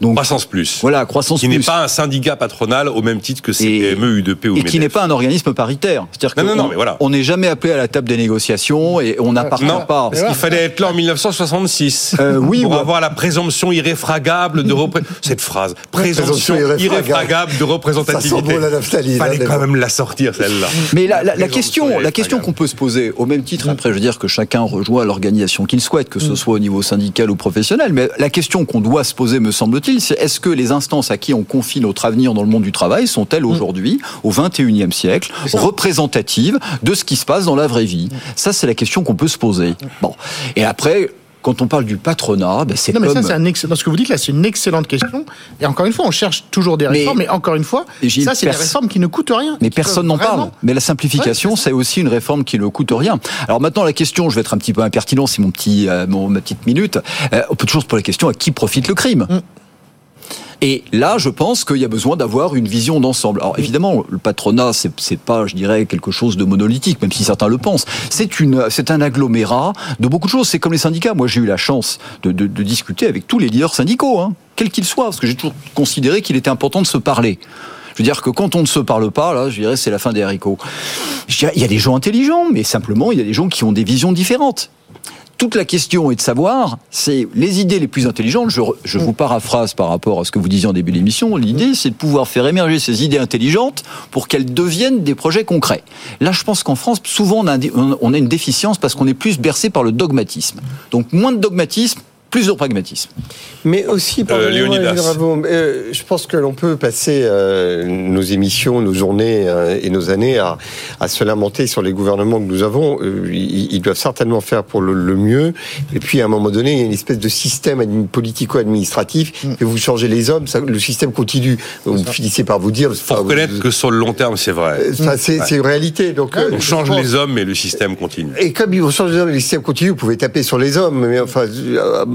Donc Croissance plus. voilà, croissance Qui n'est plus. pas un syndicat patronal au même titre que CPME, UDP ou et qui n'est pas un organisme paritaire. C'est-à-dire Non, non, qu'on- non, mais voilà. on n'est jamais appelé à la table des négociations et on n'appartient Non, pas. parce qu'il fallait être là en 1966 Euh, oui, pour ou- avoir la présomption irréfragable de repré- cette phrase présomption Présomption irréfragable. irréfragable de Ça représentativité. sent bon la naphtaline. Fallait hein, quand même la sortir celle-là. Mais la, la- question, la question qu'on peut se poser, au même titre, après, je veux dire que chacun rejoint l'organisation qu'il souhaite, que ce soit au niveau syndical ou professionnel, mais la question qu'on doit se poser, me semble-t-il, c'est est-ce que les instances à qui on confie notre avenir dans le monde du travail sont-elles aujourd'hui, au 21e siècle, représentatives de ce qui se passe dans la vraie vie? Ça, c'est la question qu'on peut se poser. Bon. Et après, quand on parle du patronat, ben, c'est Non, mais comme... ça, c'est un excellent. Ce que vous dites là, c'est une excellente question. Et encore une fois, on cherche toujours des réformes, mais, encore une fois, ça, c'est des pers- réformes qui ne coûtent rien. Mais personne n'en parle. Mais la simplification, Ouais, c'est c'est aussi une réforme qui ne coûte rien. Alors maintenant, la question, je vais être un petit peu impertinent, c'est mon petit, euh, mon, ma petite minute. Euh, on peut toujours se poser la question à qui profite le crime? Mm. Et là, je pense qu'il y a besoin d'avoir une vision d'ensemble. Alors évidemment, le patronat, c'est pas, je dirais, quelque chose de monolithique, même si certains le pensent. C'est une, c'est un agglomérat de beaucoup de choses. C'est comme les syndicats. Moi, j'ai eu la chance de, de- de discuter avec tous les leaders syndicaux, hein, quels qu'ils soient, parce que j'ai toujours considéré qu'il était important de se parler. Je veux dire que quand on ne se parle pas, là, je dirais, c'est la fin des haricots. Je il y a des gens intelligents, mais simplement, il y a des gens qui ont des visions différentes. Toute la question est de savoir, c'est les idées les plus intelligentes. Je, vous paraphrase par rapport à ce que vous disiez en début d'émission. L'idée, c'est de pouvoir faire émerger ces idées intelligentes pour qu'elles deviennent des projets concrets. Là, je pense qu'en France, souvent, on a une déficience parce qu'on est plus bercé par le dogmatisme. Donc, moins de dogmatisme, plus de pragmatisme. Mais aussi, pardonnez-moi, Léonidas. Euh, je pense que l'on peut passer euh, nos émissions, nos journées euh, et nos années à, à se lamenter sur les gouvernements que nous avons. Euh, ils, ils doivent certainement faire pour le, le mieux. Et puis, à un moment donné, il y a une espèce de système admi- politico-administratif. Mm. Que vous changez les hommes, ça- le système continue. Vous finissez par vous dire... Faut reconnaître que sur le long terme, c'est vrai. Euh, ça, c'est une réalité. Donc, euh, On change pense- les hommes, mais le système continue. et comme ils vont changer les hommes et le système continue, vous pouvez taper sur les hommes, mais enfin,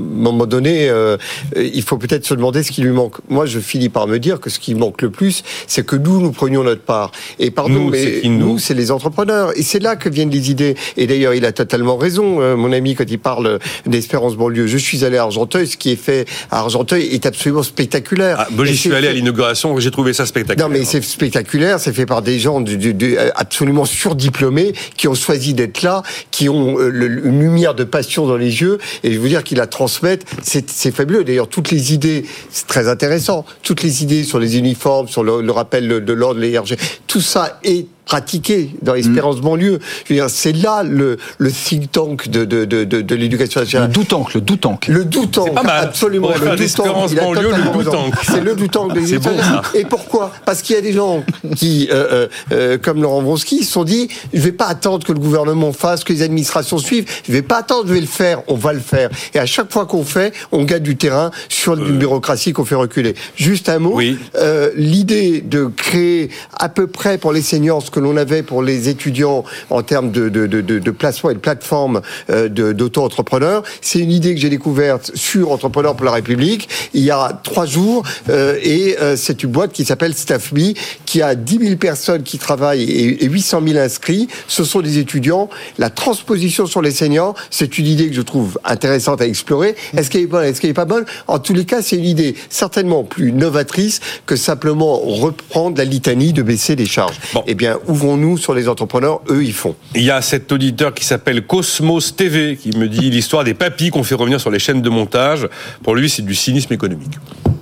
moment donné, euh, il faut peut-être se demander ce qui lui manque. Moi, je finis par me dire que ce qui manque le plus, c'est que nous, nous prenions notre part. Et pardon, Nous, c'est mais qui, nous nous, c'est les entrepreneurs. Et c'est là que viennent les idées. Et d'ailleurs, il a totalement raison, euh, mon ami, quand il parle d'espérance banlieue. Je suis allé à Argenteuil, ce qui est fait à Argenteuil est absolument spectaculaire. Ah, moi, j'y suis allé à l'inauguration, j'ai trouvé ça spectaculaire. non, mais c'est spectaculaire. C'est fait par des gens du, du- du- absolument surdiplômés qui ont choisi d'être là, qui ont euh, le- une lumière de passion dans les yeux. Et je veux dire qu'il a transformé c'est fabuleux. D'ailleurs, toutes les idées, c'est très intéressant. Toutes les idées sur les uniformes, sur le, le rappel de l'ordre, les RG, tout ça est pratiqué dans l'espérance Mm. banlieue. Je veux dire, c'est là le, le think tank de, de, de, de, de l'éducation Le nationale. doutank, le doutank. Le doutank, C'est pas mal. absolument. Le doutank, banlieue, le doutank. C'est le doutank de bon, ça. Et pourquoi? Parce qu'il y a des gens qui, euh, euh, euh, comme Laurent Vronsky, se sont dit je vais pas attendre que le gouvernement fasse, que les administrations suivent. Je vais pas attendre, je vais le faire. On va le faire. Et à chaque fois qu'on fait, on gagne du terrain sur une bureaucratie qu'on fait reculer. Juste un mot. Oui. Euh, L'idée de créer à peu près pour les seniors ce que l'on avait pour les étudiants en termes de, de, de, placement et de plateforme euh, d'auto-entrepreneurs, c'est une idée que j'ai découverte sur Entrepreneurs pour la République il y a trois jours euh, et euh, c'est une boîte qui s'appelle StaffMe qui a 10 000 personnes qui travaillent et, et 800 000 inscrits. Ce sont des étudiants. La transposition sur les seniors, c'est une idée que je trouve intéressante à explorer. Est-ce qu'elle est bonne Est-ce qu'elle est pas bonne? En tous les cas, c'est une idée certainement plus novatrice que simplement reprendre la litanie de baisser les charges. Bon. Eh bien, ouvrons-nous sur les entrepreneurs. Eux, ils font. Il y a cet auditeur qui s'appelle Cosmos TV qui me dit l'histoire des papis qu'on fait revenir sur les chaînes de montage. Pour lui, c'est du cynisme économique.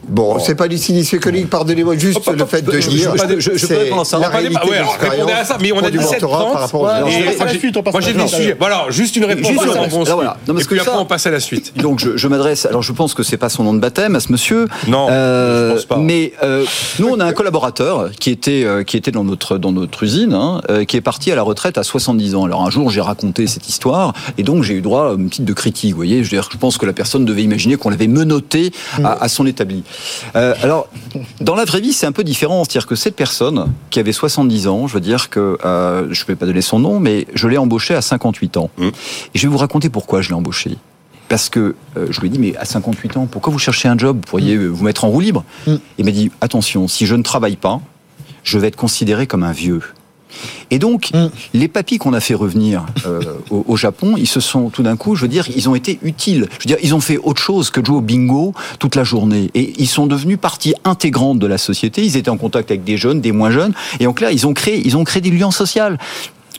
Bon, c'est pas du cynisme économique. Pardonnez-moi juste hop, le fait de je- dire. je- je- je- je peux répondre à ça. la réalité ouais, répondez à ça, mais on a pour du 17 mentorat par rapport Et à la suite, on passe moi, j'ai des sujets. Voilà, juste une réponse. Juste une réponse. Voilà. Non, parce Et puis que après, ça- on passe à la suite. Donc je, je m'adresse. Alors je pense que c'est pas son nom de baptême à ce monsieur. Non, je pense pas. Mais euh, nous on a un collaborateur qui était euh, qui était dans notre dans notre usine, hein, euh, qui est parti à la retraite à 70 ans. Alors un jour j'ai raconté cette histoire et donc j'ai eu droit à une petite de critique. Vous voyez, je, veux dire, je pense que la personne devait imaginer qu'on l'avait menotté à, à son établi. Euh, alors dans la vraie vie c'est un peu différent, c'est-à-dire que cette personne qui avait 70 ans, je veux dire que euh, je ne vais pas donner son nom, mais je l'ai embauché à 58 ans. Mmh. Et je vais vous raconter pourquoi je l'ai embauché. Parce que euh, je lui ai dit, mais à 58 ans, pourquoi vous cherchez un job? Vous pourriez euh, vous mettre en roue libre? Mm. Il m'a dit, attention, si je ne travaille pas, je vais être considéré comme un vieux. Et donc, Mm. les papis qu'on a fait revenir euh, au, au Japon, ils se sont tout d'un coup, je veux dire, ils ont été utiles. Je veux dire, ils ont fait autre chose que de jouer au bingo toute la journée. Et ils sont devenus partie intégrante de la société. Ils étaient en contact avec des jeunes, des moins jeunes. Et en clair, ils ont créé, ils ont créé des liens sociaux.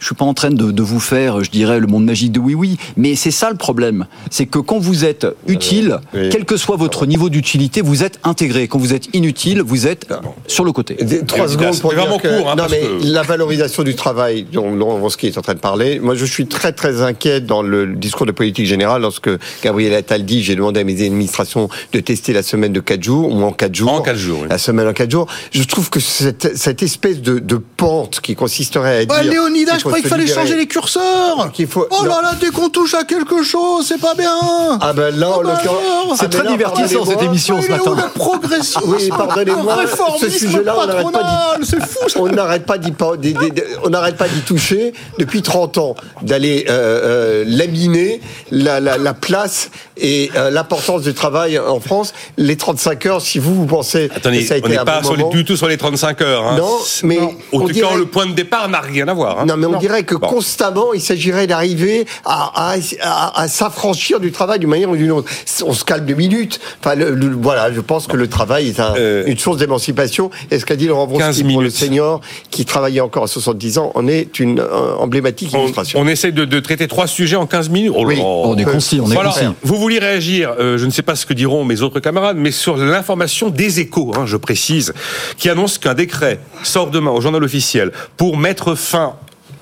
Je suis pas en train de, de vous faire, je dirais, le monde magique de oui oui, mais c'est ça le problème. C'est que quand vous êtes utile, oui. quel que soit votre niveau d'utilité, vous êtes intégré. Quand vous êtes inutile, vous êtes sur le côté. Des- Trois Et secondes pour dire vraiment que, court, hein, non parce mais que- la valorisation du travail dont Laurent Vronsky est en train de parler, moi je suis très très inquiet dans le discours de politique générale lorsque Gabriel Attal dit j'ai demandé à mes administrations de tester la semaine de 4 jours ou en 4 jours. En quatre jours, oui. La semaine en 4 jours. Je trouve que cette, cette espèce de, de pente qui consisterait à dire... Ah, Léonidas, croyais se qu'il fallait libérer- changer les curseurs Qu'il faut- Oh non. là là, dès qu'on touche à quelque chose, c'est pas bien Ah ben là, en Ah bah. Ah C'est ben très là, divertissant, cette émission. Ce il matin. la progression Oui, pardonnez-moi, ce sujet-là, on n'arrête pas d'y- patronal, c'est fou ça On n'arrête pas d'y on n'arrête pas toucher depuis 30 ans, d'aller euh, euh, laminer la, la, la place et euh, l'importance du travail en France. Les 35 heures, si vous vous pensez Attendez, que ça a on été n'est un pas bon sur les, du tout sur les 35 heures. Hein. Non, mais En on tout cas, dirait- le point de départ n'a rien à voir. hein. Non, mais on dirait que Bon. constamment, il s'agirait d'arriver à, à, à- à s'affranchir du travail d'une manière ou d'une autre. On se calme deux minutes. Enfin, le- le- voilà, je pense que le travail est un- Euh, une source d'émancipation. Et ce qu'a dit Laurent 15 Vronsky pour le senior qui travaillait encore à 70 ans en est une euh, emblématique On, illustration. on essaie de, de traiter trois sujets en 15 minutes. Oh Oui. On est concis, on est Voilà, concis. vous vouliez réagir, euh, je ne sais pas ce que diront mes autres camarades, mais sur l'information des échos, hein, je précise, qui annonce qu'un décret sort demain au journal officiel pour mettre fin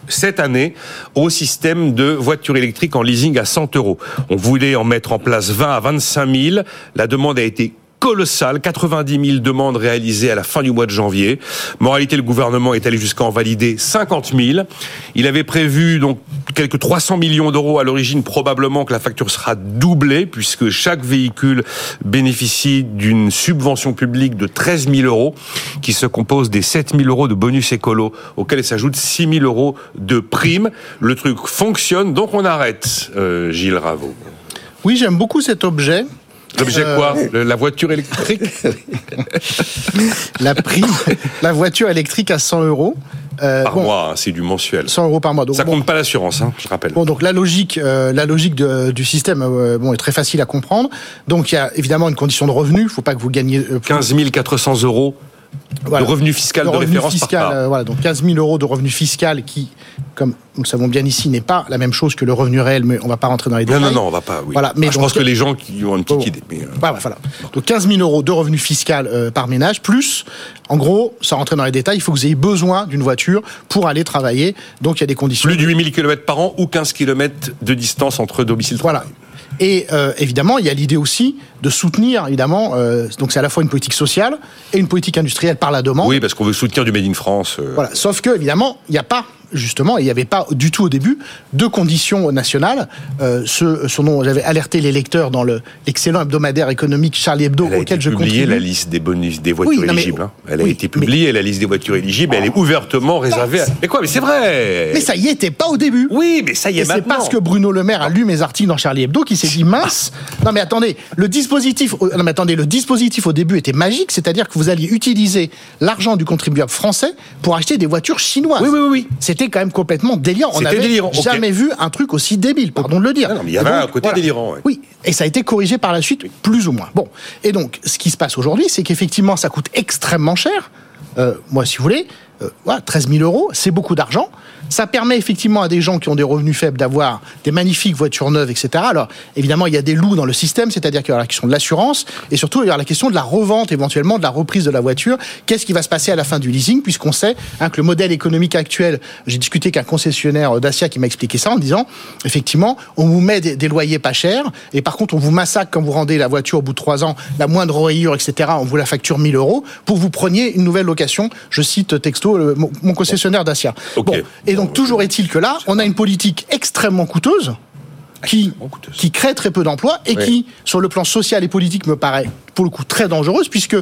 cette année au système de voitures électriques en leasing à 100 euros. On voulait en mettre en place 20 à 25 000. La demande a été colossale, 90 000 demandes réalisées à la fin du mois de janvier. Moralité, le gouvernement est allé jusqu'à en valider 50 000. Il avait prévu donc quelques 300 millions d'euros à l'origine, probablement que la facture sera doublée puisque chaque véhicule bénéficie d'une subvention publique de 13 000 euros qui se compose des 7 000 euros de bonus écolo auxquels s'ajoutent 6 000 euros de primes. Le truc fonctionne, donc on arrête, euh, Gilles Raveau. Oui, j'aime beaucoup cet objet. L'objet Euh, quoi? La voiture électrique? [LAUGHS] La prime, la voiture électrique à 100 euros. Euh, Par bon, mois, hein, c'est du mensuel. 100 euros par mois. Donc, Ça bon, compte pas l'assurance, hein, je rappelle. Bon, donc la logique, euh, la logique de- du système, euh, bon, est très facile à comprendre. Donc il y a évidemment une condition de revenu. Il faut pas que vous gagnez euh, plus. 15 400 euros de revenu fiscal de, référence fiscal, par euh, voilà, donc 15 000 euros de revenu fiscal qui, comme nous le savons bien ici, n'est pas la même chose que le revenu réel, mais on va pas rentrer dans les Non, détails. non, non, on va pas. Oui. Voilà, mais Ah, je pense que les gens qui ont une petite Oh. idée. mais, euh, Voilà, voilà. Donc 15 000 euros de revenu fiscal euh, par ménage, plus, en gros, sans rentrer dans les détails, il faut que vous ayez besoin d'une voiture pour aller travailler. Donc il y a des conditions. plus de 8000 km par an ou 15 km de distance entre domicile Voilà. Et euh, évidemment, il y a l'idée aussi de soutenir, évidemment, euh, donc c'est à la fois une politique sociale et une politique industrielle par la demande. Oui, parce qu'on veut soutenir du Made in France. euh, Voilà. Sauf que, évidemment, il n'y a pas, justement, et il n'y avait pas du tout au début, de conditions nationales. Euh, ce, ce dont j'avais alerté les lecteurs dans le- l'excellent hebdomadaire économique Charlie Hebdo, Elle a été auquel je publiée, contribue. la liste des bonus des voitures Oui, mais- éligibles. hein. Elle a oui, été mais- publiée, la liste des voitures éligibles, elle est ouvertement réservée à... Mais quoi, mais c'est vrai Mais ça y était pas au début. Oui, mais ça y est Et c'est maintenant parce que Bruno Le Maire a lu mes articles dans Charlie Hebdo qu'il s'est dit mince. Non mais attendez, le dispositif, au- non mais attendez, le dispositif au début était magique, c'est-à-dire que vous alliez utiliser l'argent du contribuable français pour acheter des voitures chinoises. Oui, oui, oui, oui. Quand même complètement délirant. On n'avait jamais vu un truc aussi débile, pardon de le dire. Ah non, mais il y avait un côté délirant, ouais. Oui, et ça a été corrigé par la suite, plus ou moins. Bon, et donc ce qui se passe aujourd'hui, c'est qu'effectivement ça coûte extrêmement cher. Euh, moi, si vous voulez, euh, voilà, 13 000 euros, c'est beaucoup d'argent. Ça permet effectivement à des gens qui ont des revenus faibles d'avoir des magnifiques voitures neuves, etc. Alors, évidemment, il y a des loups dans le système, c'est-à-dire qu'il y aura la question de l'assurance et surtout il y aura la question de la revente, éventuellement de la reprise de la voiture. Qu'est-ce qui va se passer à la fin du leasing, puisqu'on sait hein, que le modèle économique actuel, j'ai discuté avec un concessionnaire euh, Dacia qui m'a expliqué ça en disant, effectivement, on vous met des, des loyers pas chers et par contre on vous massacre quand vous rendez la voiture au bout de trois ans, la moindre rayure, etc. On vous la facture 1000 euros pour que vous preniez une nouvelle location. Je cite texto le- mon, mon concessionnaire Dacia. Bon, et donc toujours est-il que là, on a une politique extrêmement coûteuse qui, qui crée très peu d'emplois et Oui. qui, sur le plan social et politique, me paraît pour le coup très dangereuse, puisque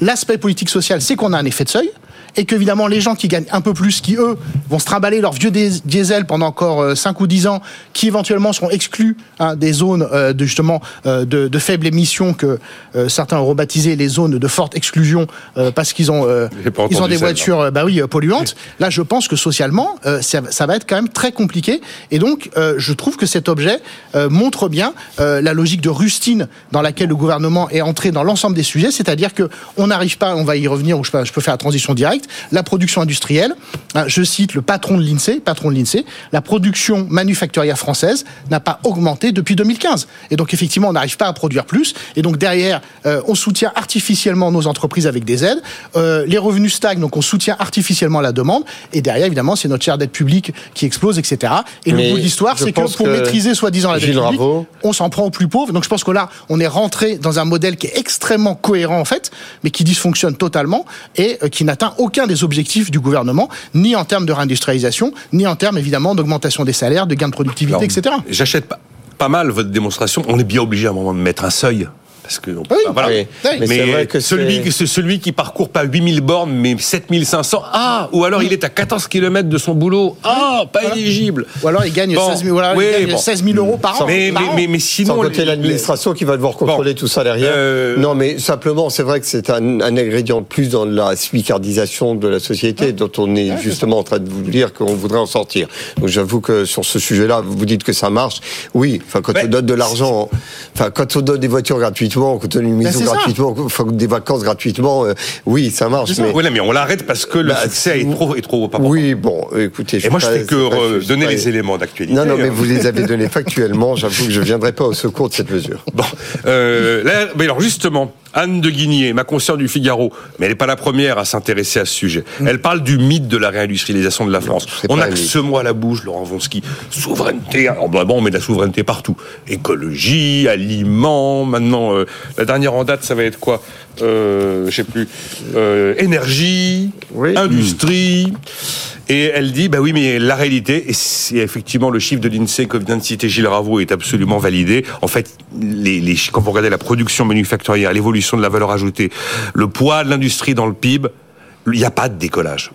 l'aspect politique social, c'est qu'on a un effet de seuil. Et qu'évidemment, les gens qui gagnent un peu plus, qui eux vont se trimballer leur vieux diesel pendant encore euh, 5 ou 10 ans, qui éventuellement seront exclus hein, des zones euh, de justement euh, de, de faible émission que euh, certains ont rebaptisé les zones de forte exclusion euh, parce qu'ils ont euh, ils ont des voitures euh, bah oui euh, polluantes. Là, je pense que socialement, euh, ça, ça va être quand même très compliqué. Et donc, euh, je trouve que cet objet euh, montre bien euh, la logique de rustine dans laquelle le gouvernement est entré dans l'ensemble des sujets, c'est-à-dire que on n'arrive pas, on va y revenir, ou je peux, je peux faire la transition directe, la production industrielle. hein, je cite le patron de l'Insee, patron de l'Insee, la production manufacturière française n'a pas augmenté depuis 2015. Et donc effectivement, on n'arrive pas à produire plus. Et donc derrière, euh, on soutient artificiellement nos entreprises avec des aides. Euh, les revenus stagnent, donc on soutient artificiellement la demande. Et derrière, évidemment, c'est notre share dette publique qui explose, etc. Et Mais le bout de l'histoire, c'est que pour que maîtriser soi-disant la dette Gilles publique, Raveau- on s'en prend aux plus pauvres. Donc je pense que là, on est rentré dans un modèle qui est extrêmement cohérent en fait, mais qui dysfonctionne totalement et euh, qui n'atteint aucun des objectifs du gouvernement, ni en termes de réindustrialisation, ni en termes évidemment d'augmentation des salaires, de gains de productivité, Alors, etc. J'achète pas, pas mal votre démonstration. On est bien obligé à un moment de mettre un seuil. Parce que, on peut Oui, pas- voilà. oui. Mais c'est vrai que celui, celui qui parcourt pas 8000 bornes, mais 7500, ah, ou alors il est à 14 km de son boulot, ah, pas éligible. Ou alors il gagne, Bon, 16, 000, ou alors il oui, gagne bon. 16 000 euros par an. Mais, par mais, an. mais, mais Sans sinon. compter les- l'administration qui va devoir contrôler Bon. tout ça derrière. Euh, Non, mais simplement, c'est vrai que c'est un, un ingrédient de plus dans la suicardisation de la société dont on est justement en train de vous dire qu'on voudrait en sortir. Donc j'avoue que sur ce sujet-là, vous dites que ça marche. Oui, enfin quand on donne de l'argent, enfin quand on donne des voitures gratuitement, donne une maison c'est ça. gratuitement, des vacances gratuitement, euh, oui, ça marche. Mais Oui, mais on l'arrête parce que le Bah, succès est trop, est trop important. oui, bon, écoutez. Et moi, je fais que pas- je donner pas- les éléments d'actualité. Non, non, mais vous les avez donnés factuellement. J'avoue que je viendrai pas au secours de cette mesure. Bon, euh, là, mais alors justement, Anne de Guigné, ma consoeur du Figaro, mais elle n'est pas la première à s'intéresser à ce sujet. Elle parle du mythe de la réindustrialisation de la France. on a que ce mot à la bouche, Laurent Vonsky. Souveraineté, alors bah bon, on met de la souveraineté partout. Écologie, aliments, maintenant, euh, la dernière en date, ça va être quoi? Euh, Je sais plus. Euh, énergie, Oui. industrie. Et elle dit, bah oui, mais la réalité, et c'est effectivement le chiffre de l'INSEE que vient de citer Gilles Ravo est absolument validé. En fait, les, les, quand vous regardez la production manufacturière, l'évolution de la valeur ajoutée, le poids de l'industrie dans le PIB, il n'y a pas de décollage.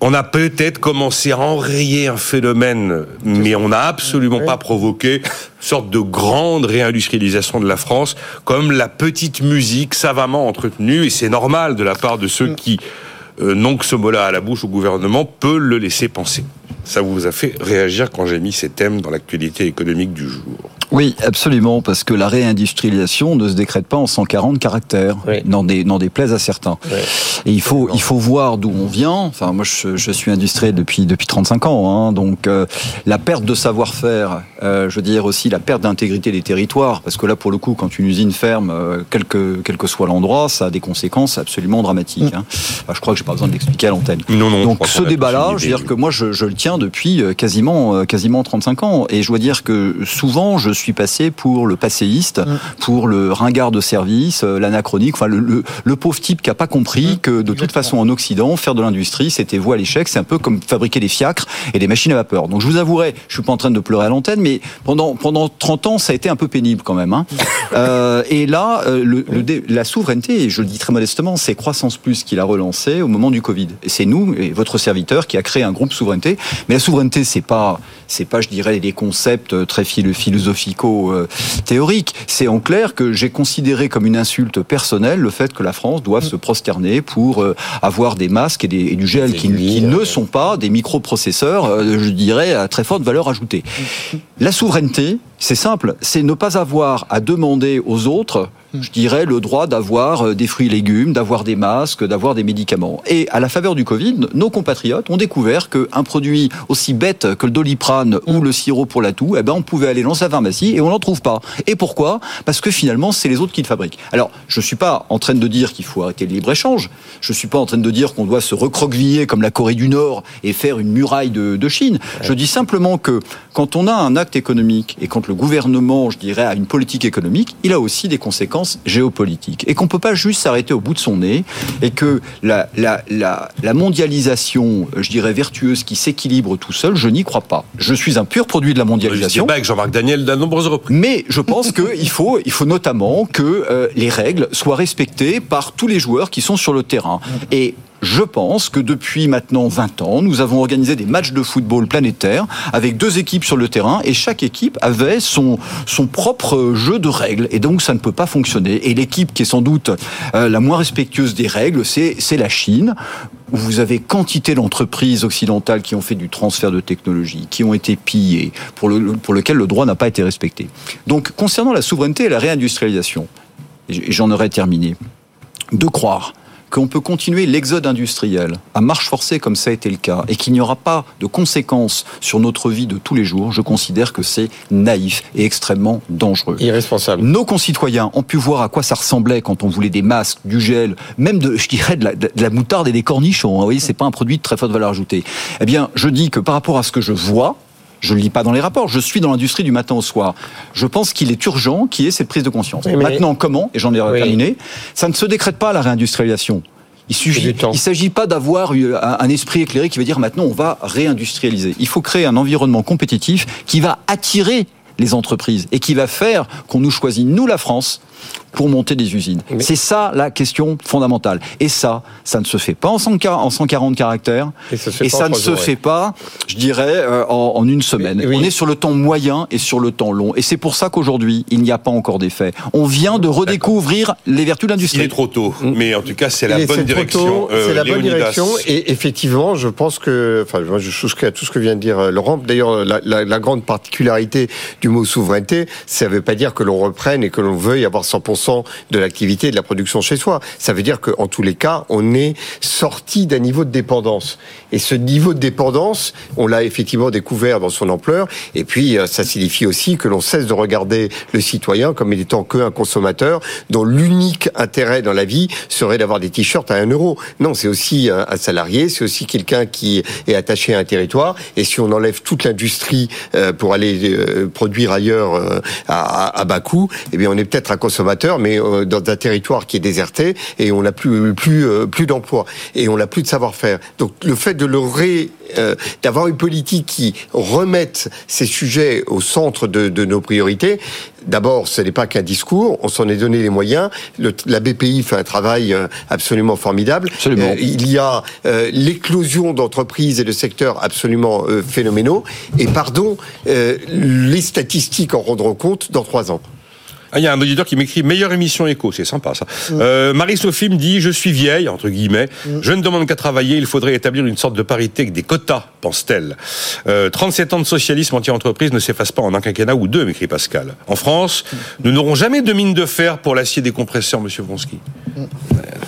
On a peut-être commencé à enrayer un phénomène, mais on n'a absolument pas provoqué une sorte de grande réindustrialisation de la France, comme la petite musique savamment entretenue, et c'est normal de la part de ceux qui euh, n'ont que ce mot-là à la bouche au gouvernement, peut le laisser penser. Ça vous a fait réagir quand j'ai mis ces thèmes dans l'actualité économique du jour. Oui, absolument, parce que la réindustrialisation ne se décrète pas en 140 caractères, Oui. n'en déplaise à certains. Et il faut, il faut voir d'où on vient. Enfin, moi, je, je suis industriel depuis, depuis 35 ans, hein, donc euh, la perte de savoir-faire, euh, je veux dire aussi la perte d'intégrité des territoires, parce que là, pour le coup, quand une usine ferme, euh, quel, que, quel que soit l'endroit, ça a des conséquences absolument dramatiques. hein. Enfin, je crois que j'ai pas besoin de l'expliquer à l'antenne. Non, non. Donc ce débat-là, je veux dire que moi je, je le tiens depuis euh, quasiment euh, quasiment 35 ans et je dois dire que souvent je suis passé pour le passéiste, pour le ringard de service, euh, l'anachronique, enfin le, le, le pauvre type qui a pas compris que de toute façon en Occident faire de l'industrie c'était voie à l'échec, c'est un peu comme fabriquer des fiacres et des machines à vapeur. Donc je vous avouerai, je suis pas en train de pleurer à l'antenne, mais pendant pendant 30 ans ça a été un peu pénible quand même. Hein. Euh, et là, le, la souveraineté, et je le dis très modestement, c'est Croissance Plus qui l'a relancé au moment du Covid. Et c'est nous, et votre serviteur, qui a créé un groupe souveraineté. Mais la souveraineté, c'est pas, c'est pas, je dirais, des concepts euh, très philo- philosophico-théoriques. C'est en clair que j'ai considéré comme une insulte personnelle le fait que la France doive se prosterner pour euh, avoir des masques et, des- et du gel qui, qui ne sont pas des microprocesseurs, euh, je dirais, à très forte valeur ajoutée. La souveraineté, c'est simple, c'est ne pas avoir à demander aux autres, je dirais, le droit d'avoir euh, des fruits et légumes, d'avoir des masques, d'avoir des médicaments. Et à la faveur du Covid, nos compatriotes ont découvert qu'un produit aussi bête que le doliprane ou le sirop pour la toux, eh ben, on pouvait aller dans sa pharmacie et on n'en trouve pas. Et pourquoi? Parce que finalement, c'est les autres qui le fabriquent. Alors, je suis pas en train de dire qu'il faut arrêter le libre-échange. Je suis pas en train de dire qu'on doit se recroqueviller comme la Corée du Nord et faire une muraille de, de Chine. Je dis simplement que quand on a un acte économique et quand le gouvernement, je dirais, a une politique économique, il a aussi des conséquences géopolitiques. Et qu'on peut pas juste s'arrêter au bout de son nez et que la, la, la, la mondialisation, je dirais, vertueuse qui s'équilibre tout seul, je n'y crois pas. Je suis un pur produit de la mondialisation. débat avec Jean-Marc Daniel de nombreuses reprises. Mais je pense qu'il faut, il faut notamment que euh, les règles soient respectées par tous les joueurs qui sont sur le terrain. Et je pense que depuis maintenant 20 ans, nous avons organisé des matchs de football planétaires avec deux équipes sur le terrain et chaque équipe avait son, son propre jeu de règles. Et donc ça ne peut pas fonctionner. Et l'équipe qui est sans doute euh, la moins respectueuse des règles, c'est la Chine où vous avez quantité d'entreprises occidentales qui ont fait du transfert de technologie, qui ont été pillées, pour, le, pour lequel le droit n'a pas été respecté. Donc, concernant la souveraineté et la réindustrialisation, et j'en aurais terminé, de croire qu'on peut continuer l'exode industriel à marche forcée comme ça a été le cas et qu'il n'y aura pas de conséquences sur notre vie de tous les jours, je considère que c'est naïf et extrêmement dangereux. Irresponsable. Nos concitoyens ont pu voir à quoi ça ressemblait quand on voulait des masques, du gel, même de, je dirais, de la, de la moutarde et des cornichons. hein. Vous voyez, c'est pas un produit de très forte valeur ajoutée. Eh bien, je dis que par rapport à ce que je vois, je ne lis pas dans les rapports, je suis dans l'industrie du matin au soir. Je pense qu'il est urgent qu'il y ait cette prise de conscience. Oui, mais- Maintenant, comment Et j'en ai Oui. terminé. Ça ne se décrète pas la réindustrialisation. Il suffit, il s'agit pas d'avoir un esprit éclairé qui va dire maintenant on va réindustrialiser. Il faut créer un environnement compétitif qui va attirer les entreprises et qui va faire qu'on nous choisit, nous la France, pour monter des usines. Mais- C'est ça la question fondamentale. Et ça, ça ne se fait pas en 140, en 140 caractères. Et ça se fait Et pas en ça ne se fait pas, je dirais, euh, en, en une semaine. Oui. On est sur le temps moyen et sur le temps long. Et c'est pour ça qu'aujourd'hui, il n'y a pas encore d'effet. On vient de redécouvrir les vertus de Il est l'industrie. trop tôt, mais en tout cas, c'est la Et bonne direction. Euh, C'est la bonne direction. Et effectivement, je pense que, enfin, moi, je souscris à tout ce que vient de dire euh, Laurent. D'ailleurs, la, la- la grande particularité du mot souveraineté, ça ne veut pas dire que l'on reprenne et que l'on veuille avoir 100% de l'activité et de la production chez soi. Ça veut dire qu'en tous les cas, on est sorti d'un niveau de dépendance. Et ce niveau de dépendance, on l'a effectivement découvert dans son ampleur. Et puis, euh, ça signifie aussi que l'on cesse de regarder le citoyen comme étant qu'un consommateur dont l'unique intérêt dans la vie serait d'avoir des t-shirts à 1 euro. Non, c'est aussi un, un salarié, c'est aussi quelqu'un qui est attaché à un territoire. Et si on enlève toute l'industrie euh, pour aller euh, produire ailleurs euh, à bas coût, eh bien, on est peut-être un consommateur, mais euh, dans un territoire qui est déserté et on n'a plus plus euh, plus d'emploi et on n'a plus de savoir-faire. Donc, le fait de le ré euh, d'avoir une politique qui remette ces sujets au centre de, de nos priorités. D'abord, ce n'est pas qu'un discours, on s'en est donné les moyens. Le- la BPI fait un travail absolument formidable. Absolument. Euh, il y a euh, l'éclosion d'entreprises et de secteurs absolument phénoménaux. Et pardon, les statistiques en rendront compte dans trois ans. Ah, il y a un auditeur qui m'écrit meilleure émission écho, c'est sympa ça. Euh, Marie-Sophie me dit je suis vieille entre guillemets, je ne demande qu'à travailler, il faudrait établir une sorte de parité avec des quotas, pense-t-elle. Euh, 37 ans de socialisme anti-entreprise ne s'effacent pas en un quinquennat ou deux, m'écrit Pascal. En France, nous n'aurons jamais de mine de fer pour l'acier des compresseurs, Monsieur Vronsky.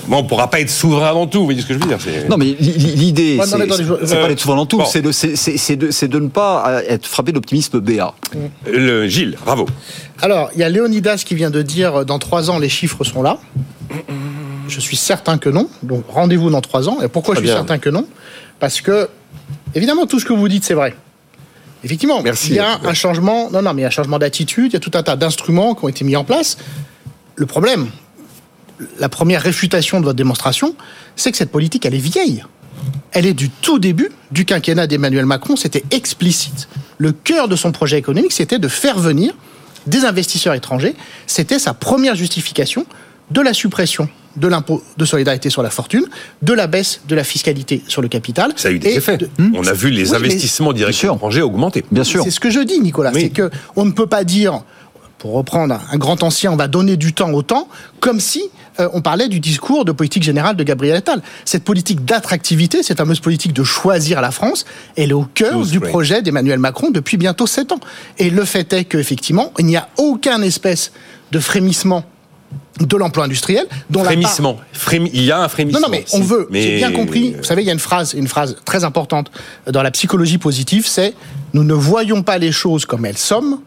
Bon, on pourra pas être souverain dans tout, vous voyez ce que je veux dire Non, mais li- li- l'idée, Ouais, c'est pas euh, d'être souvent dans tout, bon. c'est de, c'est- c'est- c'est de, c'est de ne pas être frappé d'optimisme BA. Le Gilles, bravo. Alors, il y a Léonidas qui vient de dire euh, dans trois ans les chiffres sont là. Je suis certain que non. Donc rendez-vous dans trois ans. Et pourquoi Très je suis bien. certain que non? Parce que évidemment tout ce que vous dites c'est vrai. Effectivement, Merci. il y a un changement. Non, non, mais il y a un changement d'attitude. Il y a tout un tas d'instruments qui ont été mis en place. Le problème, la première réfutation de votre démonstration, c'est que cette politique elle est vieille. Elle est du tout début du quinquennat d'Emmanuel Macron. C'était explicite. Le cœur de son projet économique, c'était de faire venir des investisseurs étrangers. C'était sa première justification de la suppression de l'impôt de solidarité sur la fortune, de la baisse de la fiscalité sur le capital. Ça a eu des et effets. de- On a vu les Oui, mais- investissements directs étrangers augmenter. Bien sûr. c'est ce que je dis, Nicolas. Oui. C'est que on ne peut pas dire, pour reprendre un- grand ancien, on va donner du temps au temps, comme si euh, on parlait du discours de politique générale de Gabriel Attal. Cette politique d'attractivité, cette fameuse politique de choisir la France, elle est au cœur du projet d'Emmanuel Macron depuis bientôt sept ans. Et le fait est qu'effectivement, il n'y a aucun espèce de frémissement de l'emploi industriel dont la part-. Frémi- Il y a un non, frémissement. non, mais on veut. Mais- J'ai bien compris. Vous savez, il y a une phrase, une phrase très importante dans la psychologie positive, c'est nous ne voyons pas les choses comme elles sont,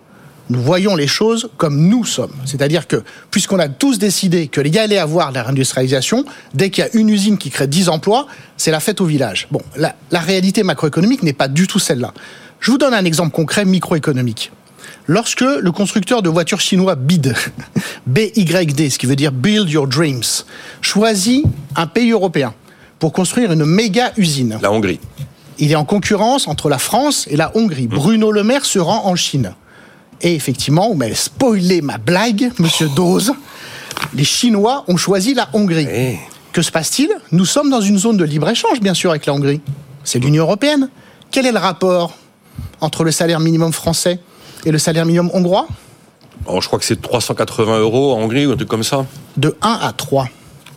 nous voyons les choses comme nous sommes. C'est-à-dire que puisqu'on a tous décidé qu'il y allait avoir la réindustrialisation, dès qu'il y a une usine qui crée 10 emplois, c'est la fête au village. Bon, la, la réalité macroéconomique n'est pas du tout celle-là. Je vous donne un exemple concret microéconomique. Lorsque le constructeur de voitures chinois BYD, [LAUGHS] BYD, ce qui veut dire Build Your Dreams, choisit un pays européen pour construire une méga usine, La Hongrie. il est en concurrence entre la France et la Hongrie. Bruno Le Maire se rend en Chine. Et effectivement, vous m'avez spoilé ma blague, monsieur Dose. Les Chinois ont choisi la Hongrie. Que se passe-t-il? Nous sommes dans une zone de libre-échange, bien sûr, avec la Hongrie. C'est l'Union européenne. Quel est le rapport entre le salaire minimum français et le salaire minimum hongrois? Oh, je crois que c'est 380 euros en Hongrie ou un truc comme ça. De 1 à 3.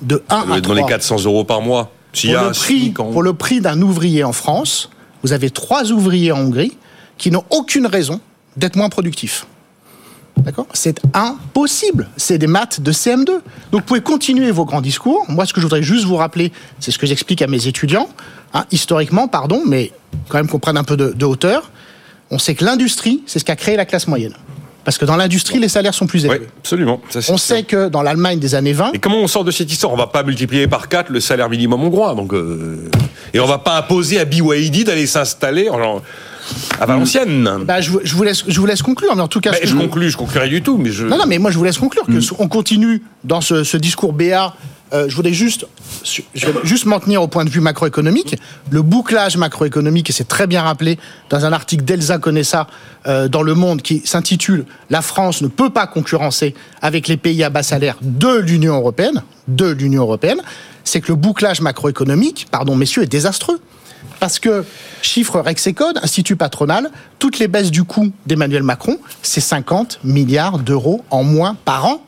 De 1 Ça doit à être 3. dans les 400 euros par mois. Pour a le, prix, pour le prix d'un ouvrier en France, vous avez trois ouvriers en Hongrie qui n'ont aucune raison d'être moins productifs. D'accord? C'est impossible. C'est des maths de CM2. Donc vous pouvez continuer vos grands discours. Moi, ce que je voudrais juste vous rappeler, c'est ce que j'explique à mes étudiants, hein, historiquement, pardon, mais quand même qu'on prenne un peu de, de hauteur. On sait que l'industrie, c'est ce qui a créé la classe moyenne. Parce que dans l'industrie, les salaires sont plus élevés. Oui, absolument. Ça, On sait que dans l'Allemagne des années 20, Et comment on sort de cette histoire? On va pas multiplier par 4 le salaire minimum hongrois. Donc, euh, Et on va pas imposer à BYD d'aller s'installer en- à Valenciennes. bah, je, vous- je vous laisse, je vous laisse conclure, mais en tout cas, je conclus, je conclurai du tout, mais je. Non, non, mais moi je vous laisse conclure que on continue dans ce, ce discours BA. Euh, je voulais juste, je vais juste m'en tenir au point de vue macroéconomique. Le bouclage macroéconomique, et c'est très bien rappelé dans un article d'Elsa Conessa euh, dans Le Monde qui s'intitule La France ne peut pas concurrencer avec les pays à bas salaire de l'Union européenne, de l'Union européenne, c'est que le bouclage macroéconomique, pardon messieurs, est désastreux. Parce que, chiffre Rexecode, Institut patronal, toutes les baisses du coût d'Emmanuel Macron, c'est 50 milliards d'euros en moins par an,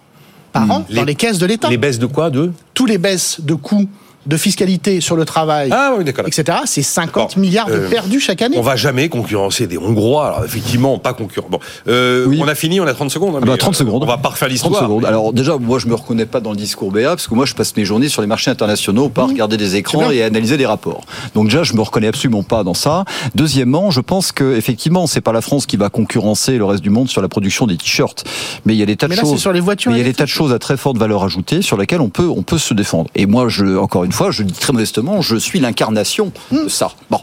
par an, dans les caisses de l'État. Les baisses de quoi De? Tous les baisses de coûts de fiscalité sur le travail, Ah oui, etc., c'est 50 Bon, milliards de euh, perdus chaque année. On va jamais concurrencer des Hongrois. Alors effectivement, pas concurrent. Bon, euh, Oui. on a fini, on a 30 secondes. hein, Ah bah, mais, 30 euh, secondes. On va pas refaire 30 l'histoire. Alors déjà, moi je me reconnais pas dans le discours BA parce que moi je passe mes journées sur les marchés internationaux, pas regarder des écrans et analyser des rapports. Donc déjà, je me reconnais absolument pas dans ça. Deuxièmement, je pense que effectivement, c'est pas la France qui va concurrencer le reste du monde sur la production des t-shirts, mais il y a des tas de Mais là, choses. c'est sur les voitures mais il y a des tas de choses à très forte valeur ajoutée sur lesquelles on peut on peut se défendre. Et moi, je encore une fois, je dis très modestement, je suis l'incarnation Hmm. de ça. Bon.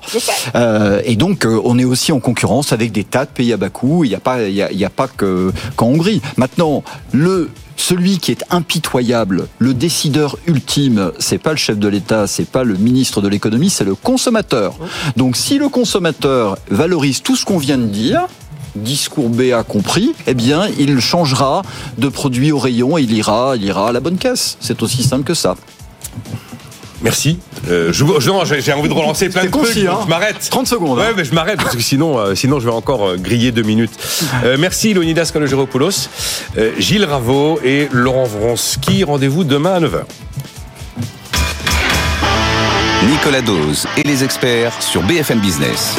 Euh, et donc, euh, on est aussi en concurrence avec des tas de pays à bas coût. Il n'y a pas, il y a, il y a pas que qu'en Hongrie. Maintenant, le celui qui est impitoyable, le décideur ultime, c'est pas le chef de l'État, c'est pas le ministre de l'économie, c'est le consommateur. Donc, si le consommateur valorise tout ce qu'on vient de dire, discours BA compris, eh bien, il changera de produit au rayon et il ira, il ira à la bonne caisse. C'est aussi simple que ça. Merci. Euh, je, je- non, j'ai envie de relancer plein de trucs. concis, hein. Je m'arrête. 30 secondes, Ouais, hein. mais je m'arrête parce que sinon, euh, sinon je vais encore euh, griller deux minutes. Euh, merci Leonidas Kalogeropoulos, euh, Gilles Raveau et Laurent Vronsky. Rendez-vous demain à 9h. Nicolas Dose et les experts sur BFM Business.